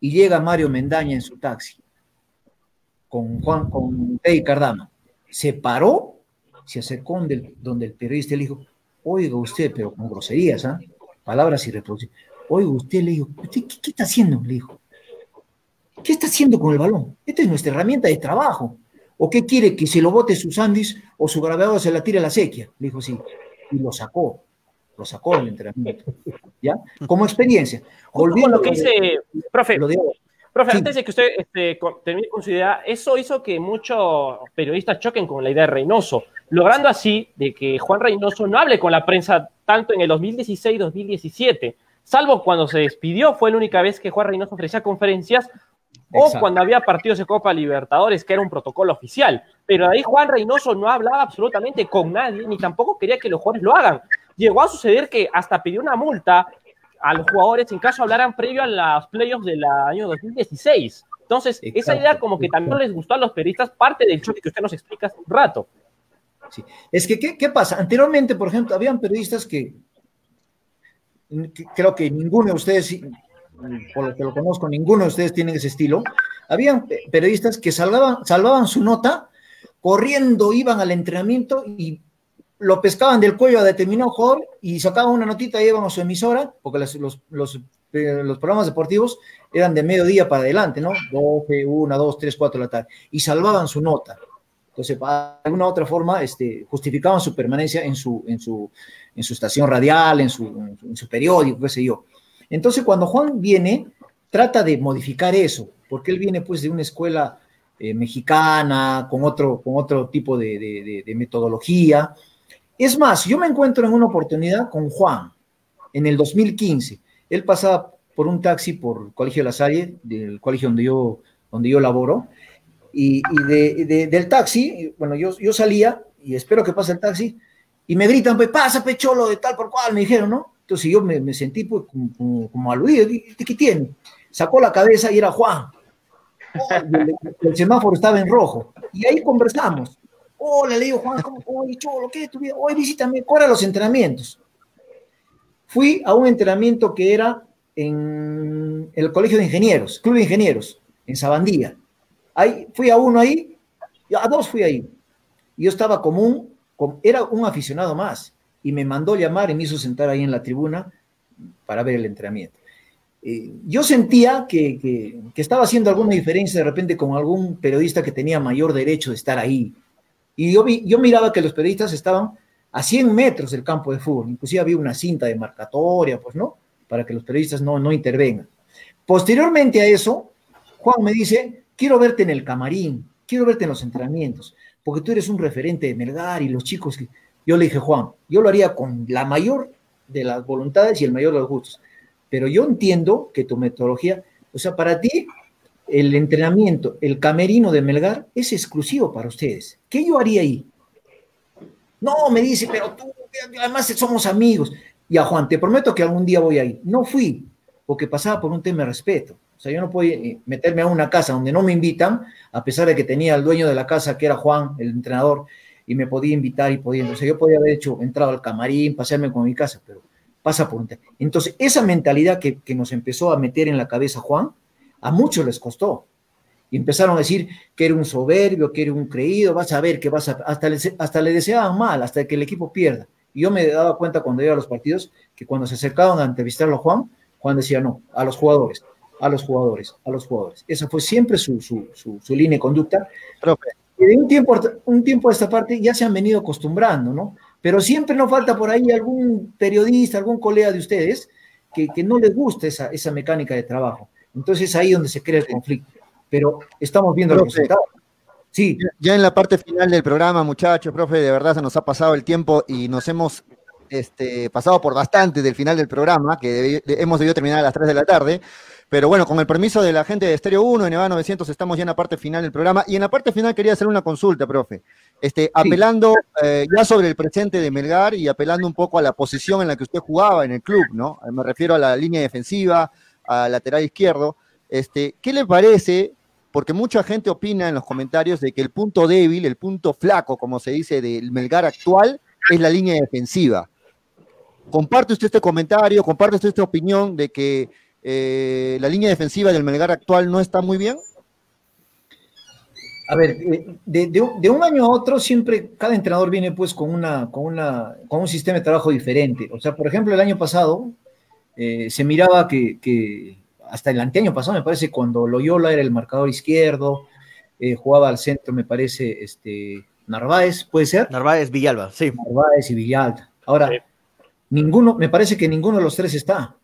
Y llega Mario Mendaña en su taxi, con Juan, con Teddy Cardama. Se paró, se acercó donde el, periodista le dijo, oiga usted, pero con groserías, ¿ah? Palabras irreproducibles. Oiga usted, le dijo, ¿qué, qué está haciendo? Le dijo. ¿Qué está haciendo con el balón? Esta es nuestra herramienta de trabajo. ¿O qué quiere que se lo bote sus Andis o su grabador se la tire a la sequía? Le dijo sí. Y lo sacó. Lo sacó del entrenamiento. ¿Ya? Como experiencia. Volviendo lo que dice, profe, profe antes de que usted este, termine con su idea, eso hizo que muchos periodistas choquen con la idea de Reynoso, logrando así de que Juan Reynoso no hable con la prensa tanto en el 2016-2017 salvo cuando se despidió, fue la única vez que Juan Reynoso ofrecía conferencias o cuando había partidos de Copa Libertadores, que era un protocolo oficial. Pero ahí Juan Reynoso no hablaba absolutamente con nadie, ni tampoco quería que los jugadores lo hagan. Llegó a suceder que hasta pidió una multa a los jugadores en caso hablaran previo a los playoffs del año 2016. Entonces, esa idea como que también les gustó a los periodistas, parte del choque que usted nos explica hace un rato. Sí. Es que, ¿qué, ¿qué, pasa? Anteriormente, por ejemplo, habían periodistas que, creo que ninguno de ustedes por lo que lo conozco, ninguno de ustedes tiene ese estilo. Habían periodistas que salvaban, salvaban su nota, corriendo, iban al entrenamiento y lo pescaban del cuello a determinado jugador y sacaban una notita y iban a su emisora, porque los, programas deportivos eran de mediodía para adelante, ¿no? 12, 1, 2, 3, 4 de la tarde, y salvaban su nota. Entonces, de alguna u otra forma, este, justificaban su permanencia en su, estación radial, en en su periódico, qué sé yo. Entonces, cuando Juan viene, trata de modificar eso, porque él viene pues de una escuela eh, mexicana, con otro, con otro tipo de, metodología. Es más, yo me encuentro en una oportunidad con Juan en el 2015. Él pasaba por un taxi por Colegio de la Salle, del colegio donde yo, donde yo laboro, y, de, del taxi, bueno, yo, yo salía y espero que pase el taxi, y me gritan, pues pasa, pecholo, de tal por cual, me dijeron, ¿no? Entonces yo me, me sentí pues, como, como, aludido, ¿qué tiene? Sacó la cabeza y era Juan. el, semáforo estaba en rojo. Y ahí conversamos. Hola, le digo, Juan, ¿cómo? Oye, cholo, ¿qué es tu vida? Oye, visítame, ¿cuáles los entrenamientos? Fui a un entrenamiento que era en el Colegio de Ingenieros, Club de Ingenieros, en Sabandía. Ahí, fui a uno ahí, a dos fui ahí. Yo estaba común, era un aficionado más, y me mandó llamar y me hizo sentar ahí en la tribuna para ver el entrenamiento. Eh, yo sentía que, estaba haciendo alguna diferencia de repente con algún periodista que tenía mayor derecho de estar ahí. Y yo, vi, yo miraba que los periodistas estaban a 100 metros del campo de fútbol, inclusive había una cinta de marcatoria, pues, ¿no? para que los periodistas no, no intervengan. Posteriormente a eso, Juan me dice, quiero verte en el camarín, quiero verte en los entrenamientos, porque tú eres un referente de Melgar y los chicos que... Yo le dije, Juan, yo lo haría con la mayor de las voluntades y el mayor de los gustos, pero yo entiendo que tu metodología, o sea, para ti el entrenamiento, el camerino de Melgar es exclusivo para ustedes. ¿Qué yo haría ahí? No, me dice, pero tú, además somos amigos. Y a Juan, te prometo que algún día voy a ir. No fui, porque pasaba por un tema de respeto. O sea, yo no puedo eh, meterme a una casa donde no me invitan, a pesar de que tenía al dueño de la casa, que era Juan, el entrenador, y me podía invitar y podía. Sea, yo podía haber hecho, entrado al camarín, pasearme con mi casa, pero pasa por un. Entonces, esa mentalidad que, que nos empezó a meter en la cabeza Juan, a muchos les costó. Y empezaron a decir que era un soberbio, que era un creído, vas a ver que vas a... Hasta le, hasta le deseaban mal, hasta que el equipo pierda. Y yo me daba cuenta cuando iba a los partidos que cuando se acercaban a entrevistarlo a Juan, Juan decía no, a los jugadores, a los jugadores, a los jugadores. Esa fue siempre su, su, su, línea de conducta. Y de un tiempo, un tiempo a esta parte ya se han venido acostumbrando, ¿no? Pero siempre nos falta por ahí algún periodista, algún colega de ustedes que, que no les guste esa, esa mecánica de trabajo. Entonces es ahí donde se crea el conflicto. Pero estamos viendo los resultados. Sí. Ya en la parte final del programa, muchachos, profe, de verdad se nos ha pasado el tiempo y nos hemos este, pasado por bastante del final del programa, que hemos debido terminar a las 3 de la tarde. Pero bueno, con el permiso de la gente de Estéreo 1, en EVA 900, estamos ya en la parte final del programa. Y en la parte final quería hacer una consulta, profe. Este, apelando eh, ya sobre el presente de Melgar y apelando un poco a la posición en la que usted jugaba en el club, ¿no? Me refiero a la línea defensiva, a lateral izquierdo. Este, ¿Qué le parece porque mucha gente opina en los comentarios de que el punto débil, el punto flaco, como se dice, del Melgar actual, es la línea defensiva. ¿Comparte usted este comentario? ¿Comparte usted esta opinión de que eh, la línea defensiva del Melgar actual no está muy bien? A ver, eh, de, un año a otro siempre cada entrenador viene pues con, una, con, una, con un sistema de trabajo diferente. O sea, por ejemplo, el año pasado eh, se miraba que, hasta el anteaño pasado, me parece, cuando Loyola era el marcador izquierdo, eh, jugaba al centro, me parece, este, Narváez, ¿puede ser? Narváez, Villalba, sí. Narváez y Villalba. Ahora, ninguno, me parece que ninguno de los tres está,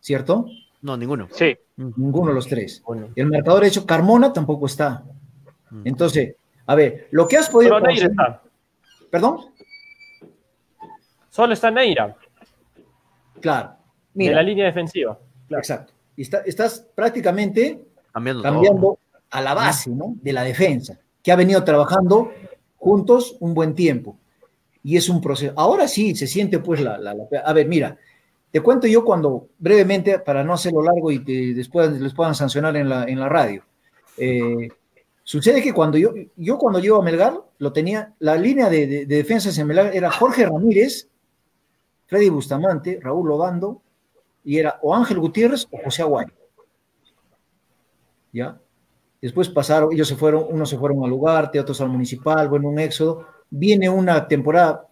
¿cierto? No, ninguno. Sí. Ninguno de los tres. El marcador hecho, Carmona tampoco está. Mm. Entonces, a ver, lo que has podido... Solo está. ¿Perdón? Solo está Neira. Claro. Mira. De la línea defensiva. Exacto estás prácticamente cambiando, a la base de la defensa, que ha venido trabajando juntos un buen tiempo. Y es un proceso. Ahora sí, se siente pues la... a ver, mira, te cuento yo cuando, brevemente, para no hacerlo largo y que después les puedan sancionar en la, en la radio. Eh, sucede que cuando yo, yo cuando llego a Melgar, lo tenía, la línea de, de, defensas en Melgar era Jorge Ramírez, Freddy Bustamante, Raúl Lobando, y era o Ángel Gutiérrez o José Aguayo. ¿Ya? Después pasaron, ellos se fueron, unos se fueron al lugar, otros al municipal, bueno, un éxodo. Viene una temporada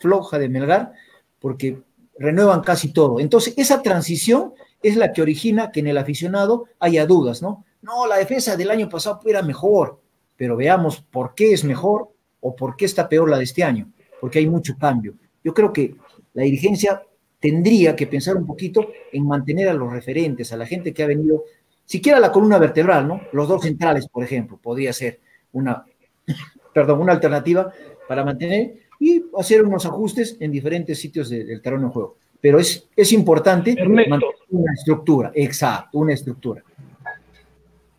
floja de Melgar porque renuevan casi todo. Entonces, esa transición es la que origina que en el aficionado haya dudas, ¿no? No, la defensa del año pasado era mejor, pero veamos por qué es mejor o por qué está peor la de este año, porque hay mucho cambio. Yo creo que la dirigencia tendría que pensar un poquito en mantener a los referentes, a la gente que ha venido, siquiera la columna vertebral, ¿no? Los dos centrales, por ejemplo, podría ser una, perdón, una alternativa para mantener y hacer unos ajustes en diferentes sitios del terreno de juego. Pero es, es importante mantener una estructura, exacto, una estructura.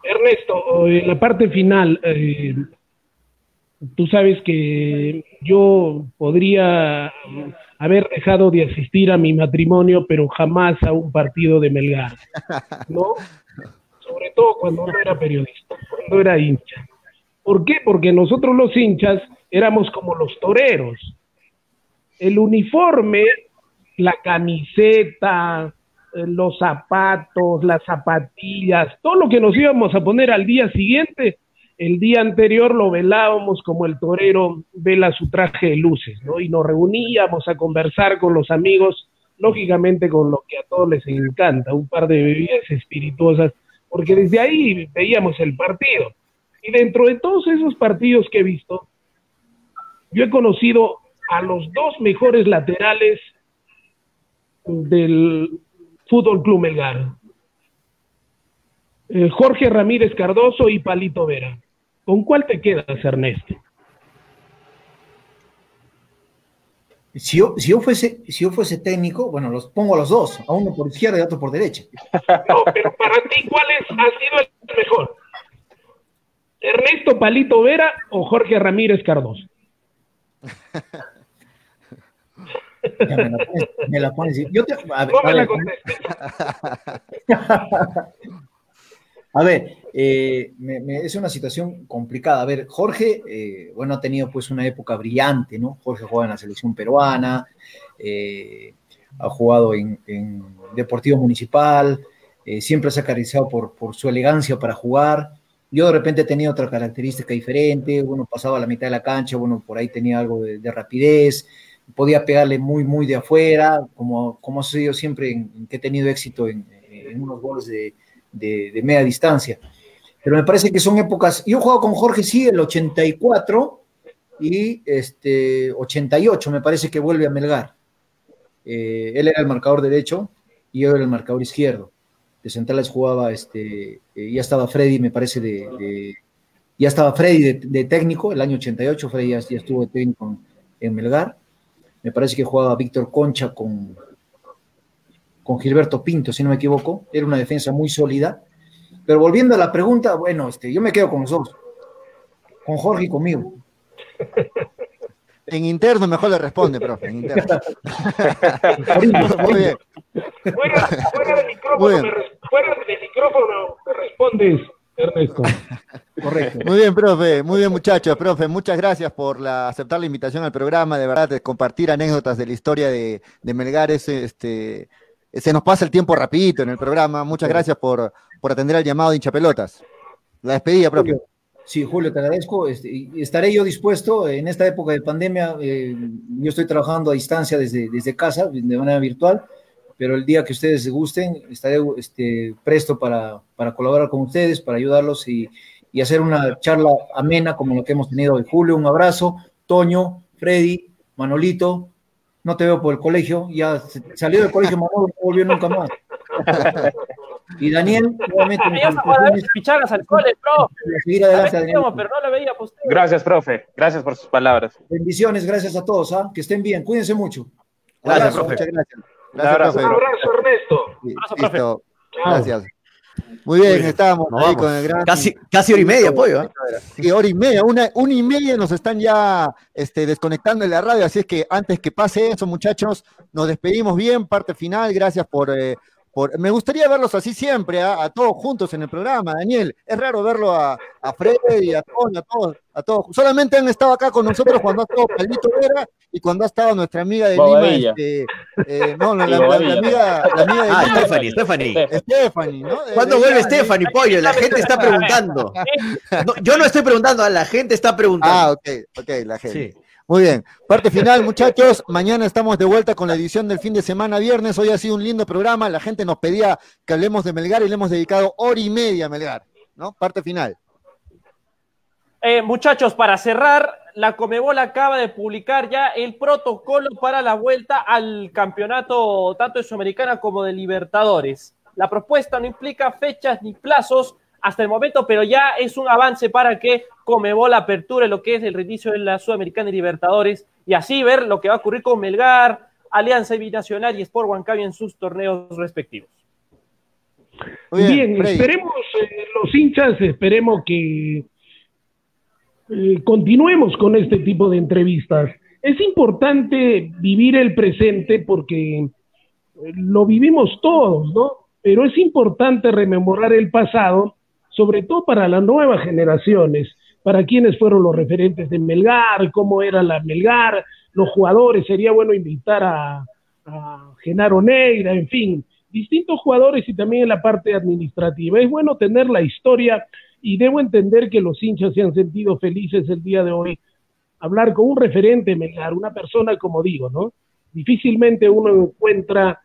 Ernesto, en la parte final, eh, tú sabes que yo podría haber dejado de asistir a mi matrimonio, pero jamás a un partido de Melgar, ¿no? Sobre todo cuando no era periodista, cuando era hincha. ¿Por qué? Porque nosotros los hinchas éramos como los toreros. El uniforme, la camiseta, eh, los zapatos, las zapatillas, todo lo que nos íbamos a poner al día siguiente, el día anterior lo velábamos como el torero vela su traje de luces, ¿no? Y nos reuníamos a conversar con los amigos, lógicamente con lo que a todos les encanta, un par de bebidas espirituosas, porque desde ahí veíamos el partido. Y dentro de todos esos partidos que he visto, yo he conocido a los dos mejores laterales del Fútbol Club Melgar. Eh, Jorge Ramírez Cardoso y Palito Vera. ¿Con cuál te quedas, Ernesto? Si yo, si yo, fuese, si yo fuese técnico, bueno, los pongo a los dos, a uno por izquierda y a otro por derecha. No, pero para ti, ¿cuál es, ha sido el mejor? ¿Ernesto Palito Vera o Jorge Ramírez Cardoso? Me la pones, Yo te, a ver, a ver, eh, es una situación complicada. A ver, Jorge, eh, bueno, ha tenido pues una época brillante, ¿no? Jorge juega en la selección peruana, eh, ha jugado en, Deportivo Municipal, siempre se ha por, por su elegancia para jugar. Yo de repente tenía otra característica diferente, bueno, pasaba a la mitad de la cancha, bueno, por ahí tenía algo de, rapidez, podía pegarle muy, muy de afuera, como, como ha sido siempre en, que he tenido éxito en, unos goles de, de, media distancia. Pero me parece que son épocas. Yo he jugado con Jorge, sí, el 84 y este 88, me parece que vuelve a Melgar. Eh, él era el marcador derecho y yo era el marcador izquierdo. De centrales jugaba, este, eh, ya estaba Freddy, me parece, de, ya estaba Freddy de, técnico, el año 88, Freddy ya, estuvo de técnico en Melgar. Me parece que jugaba Víctor Concha con, con Gilberto Pinto, si no me equivoco. Era una defensa muy sólida. Pero volviendo a la pregunta, bueno, este, yo me quedo con los dos. Con Jorge y conmigo. En interno mejor le responde, profe. En interno. Muy bien. Fuera, fuera, del micrófono, Me, fuera del micrófono me respondes, Ernesto. Correcto. Muy bien, profe. Muy bien, muchachos. Profe, muchas gracias por la, aceptar la invitación al programa. De verdad, de compartir anécdotas de la historia de, de Melgar. este, se nos pasa el tiempo rapidito en el programa. Muchas gracias por, por atender al llamado de hinchapelotas. La despedida, propio. Sí, Julio, te agradezco. Este, estaré yo dispuesto en esta época de pandemia. Eh, yo estoy trabajando a distancia desde, desde casa, de manera virtual, pero el día que ustedes gusten, estaré este, presto para, para colaborar con ustedes, para ayudarlos y, y hacer una charla amena como la que hemos tenido hoy. Julio, un abrazo. Toño, Freddy, Manolito, no te veo por el colegio, ya salió del colegio Manolo, no volvió nunca más. y Daniel, nuevamente. Al cole, pero no veía Gracias, profe. Gracias por sus palabras. Bendiciones, gracias a todos, ¿ah? que estén bien, cuídense mucho. Gracias, profe. Muchas gracias. Gracias, Un abrazo, Ernesto. Listo. Gracias. Muy bien, estábamos ahí con el gran. Casi, casi hora y media, pollo. Sí, hora y media, una, una y media nos están ya este, desconectando en la radio, así es que antes que pase eso, muchachos, nos despedimos bien, parte final, gracias por, eh, me gustaría verlos así siempre, a, todos juntos en el programa, Daniel. Es raro verlo a, a Freddy, a todos, a todos, a todos. Solamente han estado acá con nosotros cuando ha estado Caldito Vera y cuando ha estado nuestra amiga de Lima. Este, eh, no, la, amiga, la amiga de ah, Stephanie, Stephanie. Stephanie, ¿no? ¿Cuándo vuelve Stephanie, pollo? La gente está preguntando. yo no estoy preguntando, la gente está preguntando. Ah, ok, ok, la gente. Muy bien. Parte final, muchachos. Mañana estamos de vuelta con la edición del fin de semana viernes. Hoy ha sido un lindo programa. La gente nos pedía que hablemos de Melgar y le hemos dedicado hora y media a Melgar. ¿No? Parte final. Eh, muchachos, para cerrar, la Comebol acaba de publicar ya el protocolo para la vuelta al campeonato tanto de Sudamericana como de Libertadores. La propuesta no implica fechas ni plazos hasta el momento, pero ya es un avance para que Comebol aperture lo que es el reinicio de la Sudamericana y Libertadores y así ver lo que va a ocurrir con Melgar, Alianza Binacional y Sport Huancayo en sus torneos respectivos. Bien, esperemos, eh, los hinchas, esperemos que eh, continuemos con este tipo de entrevistas. Es importante vivir el presente porque eh, lo vivimos todos, ¿no? Pero es importante rememorar el pasado, sobre todo para las nuevas generaciones, para quienes fueron los referentes de Melgar, cómo era la Melgar, los jugadores, sería bueno invitar a, Genaro Negra, en fin, distintos jugadores y también en la parte administrativa. Es bueno tener la historia y debo entender que los hinchas se han sentido felices el día de hoy. Hablar con un referente, Melgar, una persona como digo, ¿no? Difícilmente uno encuentra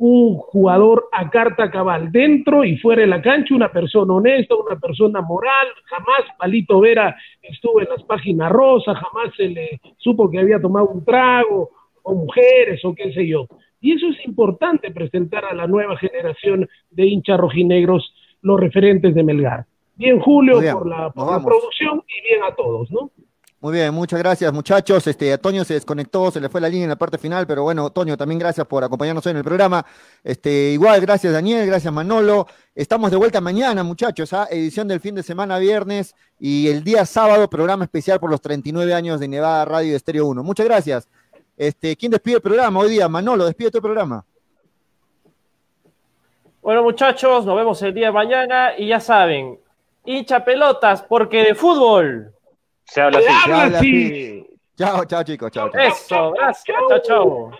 un jugador a carta cabal, dentro y fuera de la cancha, una persona honesta, una persona moral, jamás Palito Vera estuvo en las páginas rosas, jamás se le supo que había tomado un trago, o mujeres, o qué sé yo. Y eso es importante presentar a la nueva generación de hinchas rojinegros los referentes de Melgar. Bien, Julio, por, la, producción y bien a todos, ¿no? Muy bien, muchas gracias muchachos. Este, Toño se desconectó, se le fue la línea en la parte final, pero bueno, Toño, también gracias por acompañarnos hoy en el programa. Este, igual, gracias Daniel, gracias Manolo. Estamos de vuelta mañana, muchachos, ¿ah? edición del fin de semana viernes y el día sábado, programa especial por los 39 años de Nevada Radio Estéreo 1. Muchas gracias. Este, ¿Quién despide el programa hoy día? Manolo, despide tu programa. Bueno, muchachos, nos vemos el día de mañana y ya saben, hincha pelotas, porque de fútbol se habla así. Chao, chao chicos, chao. Eso, gracias, chao, chao.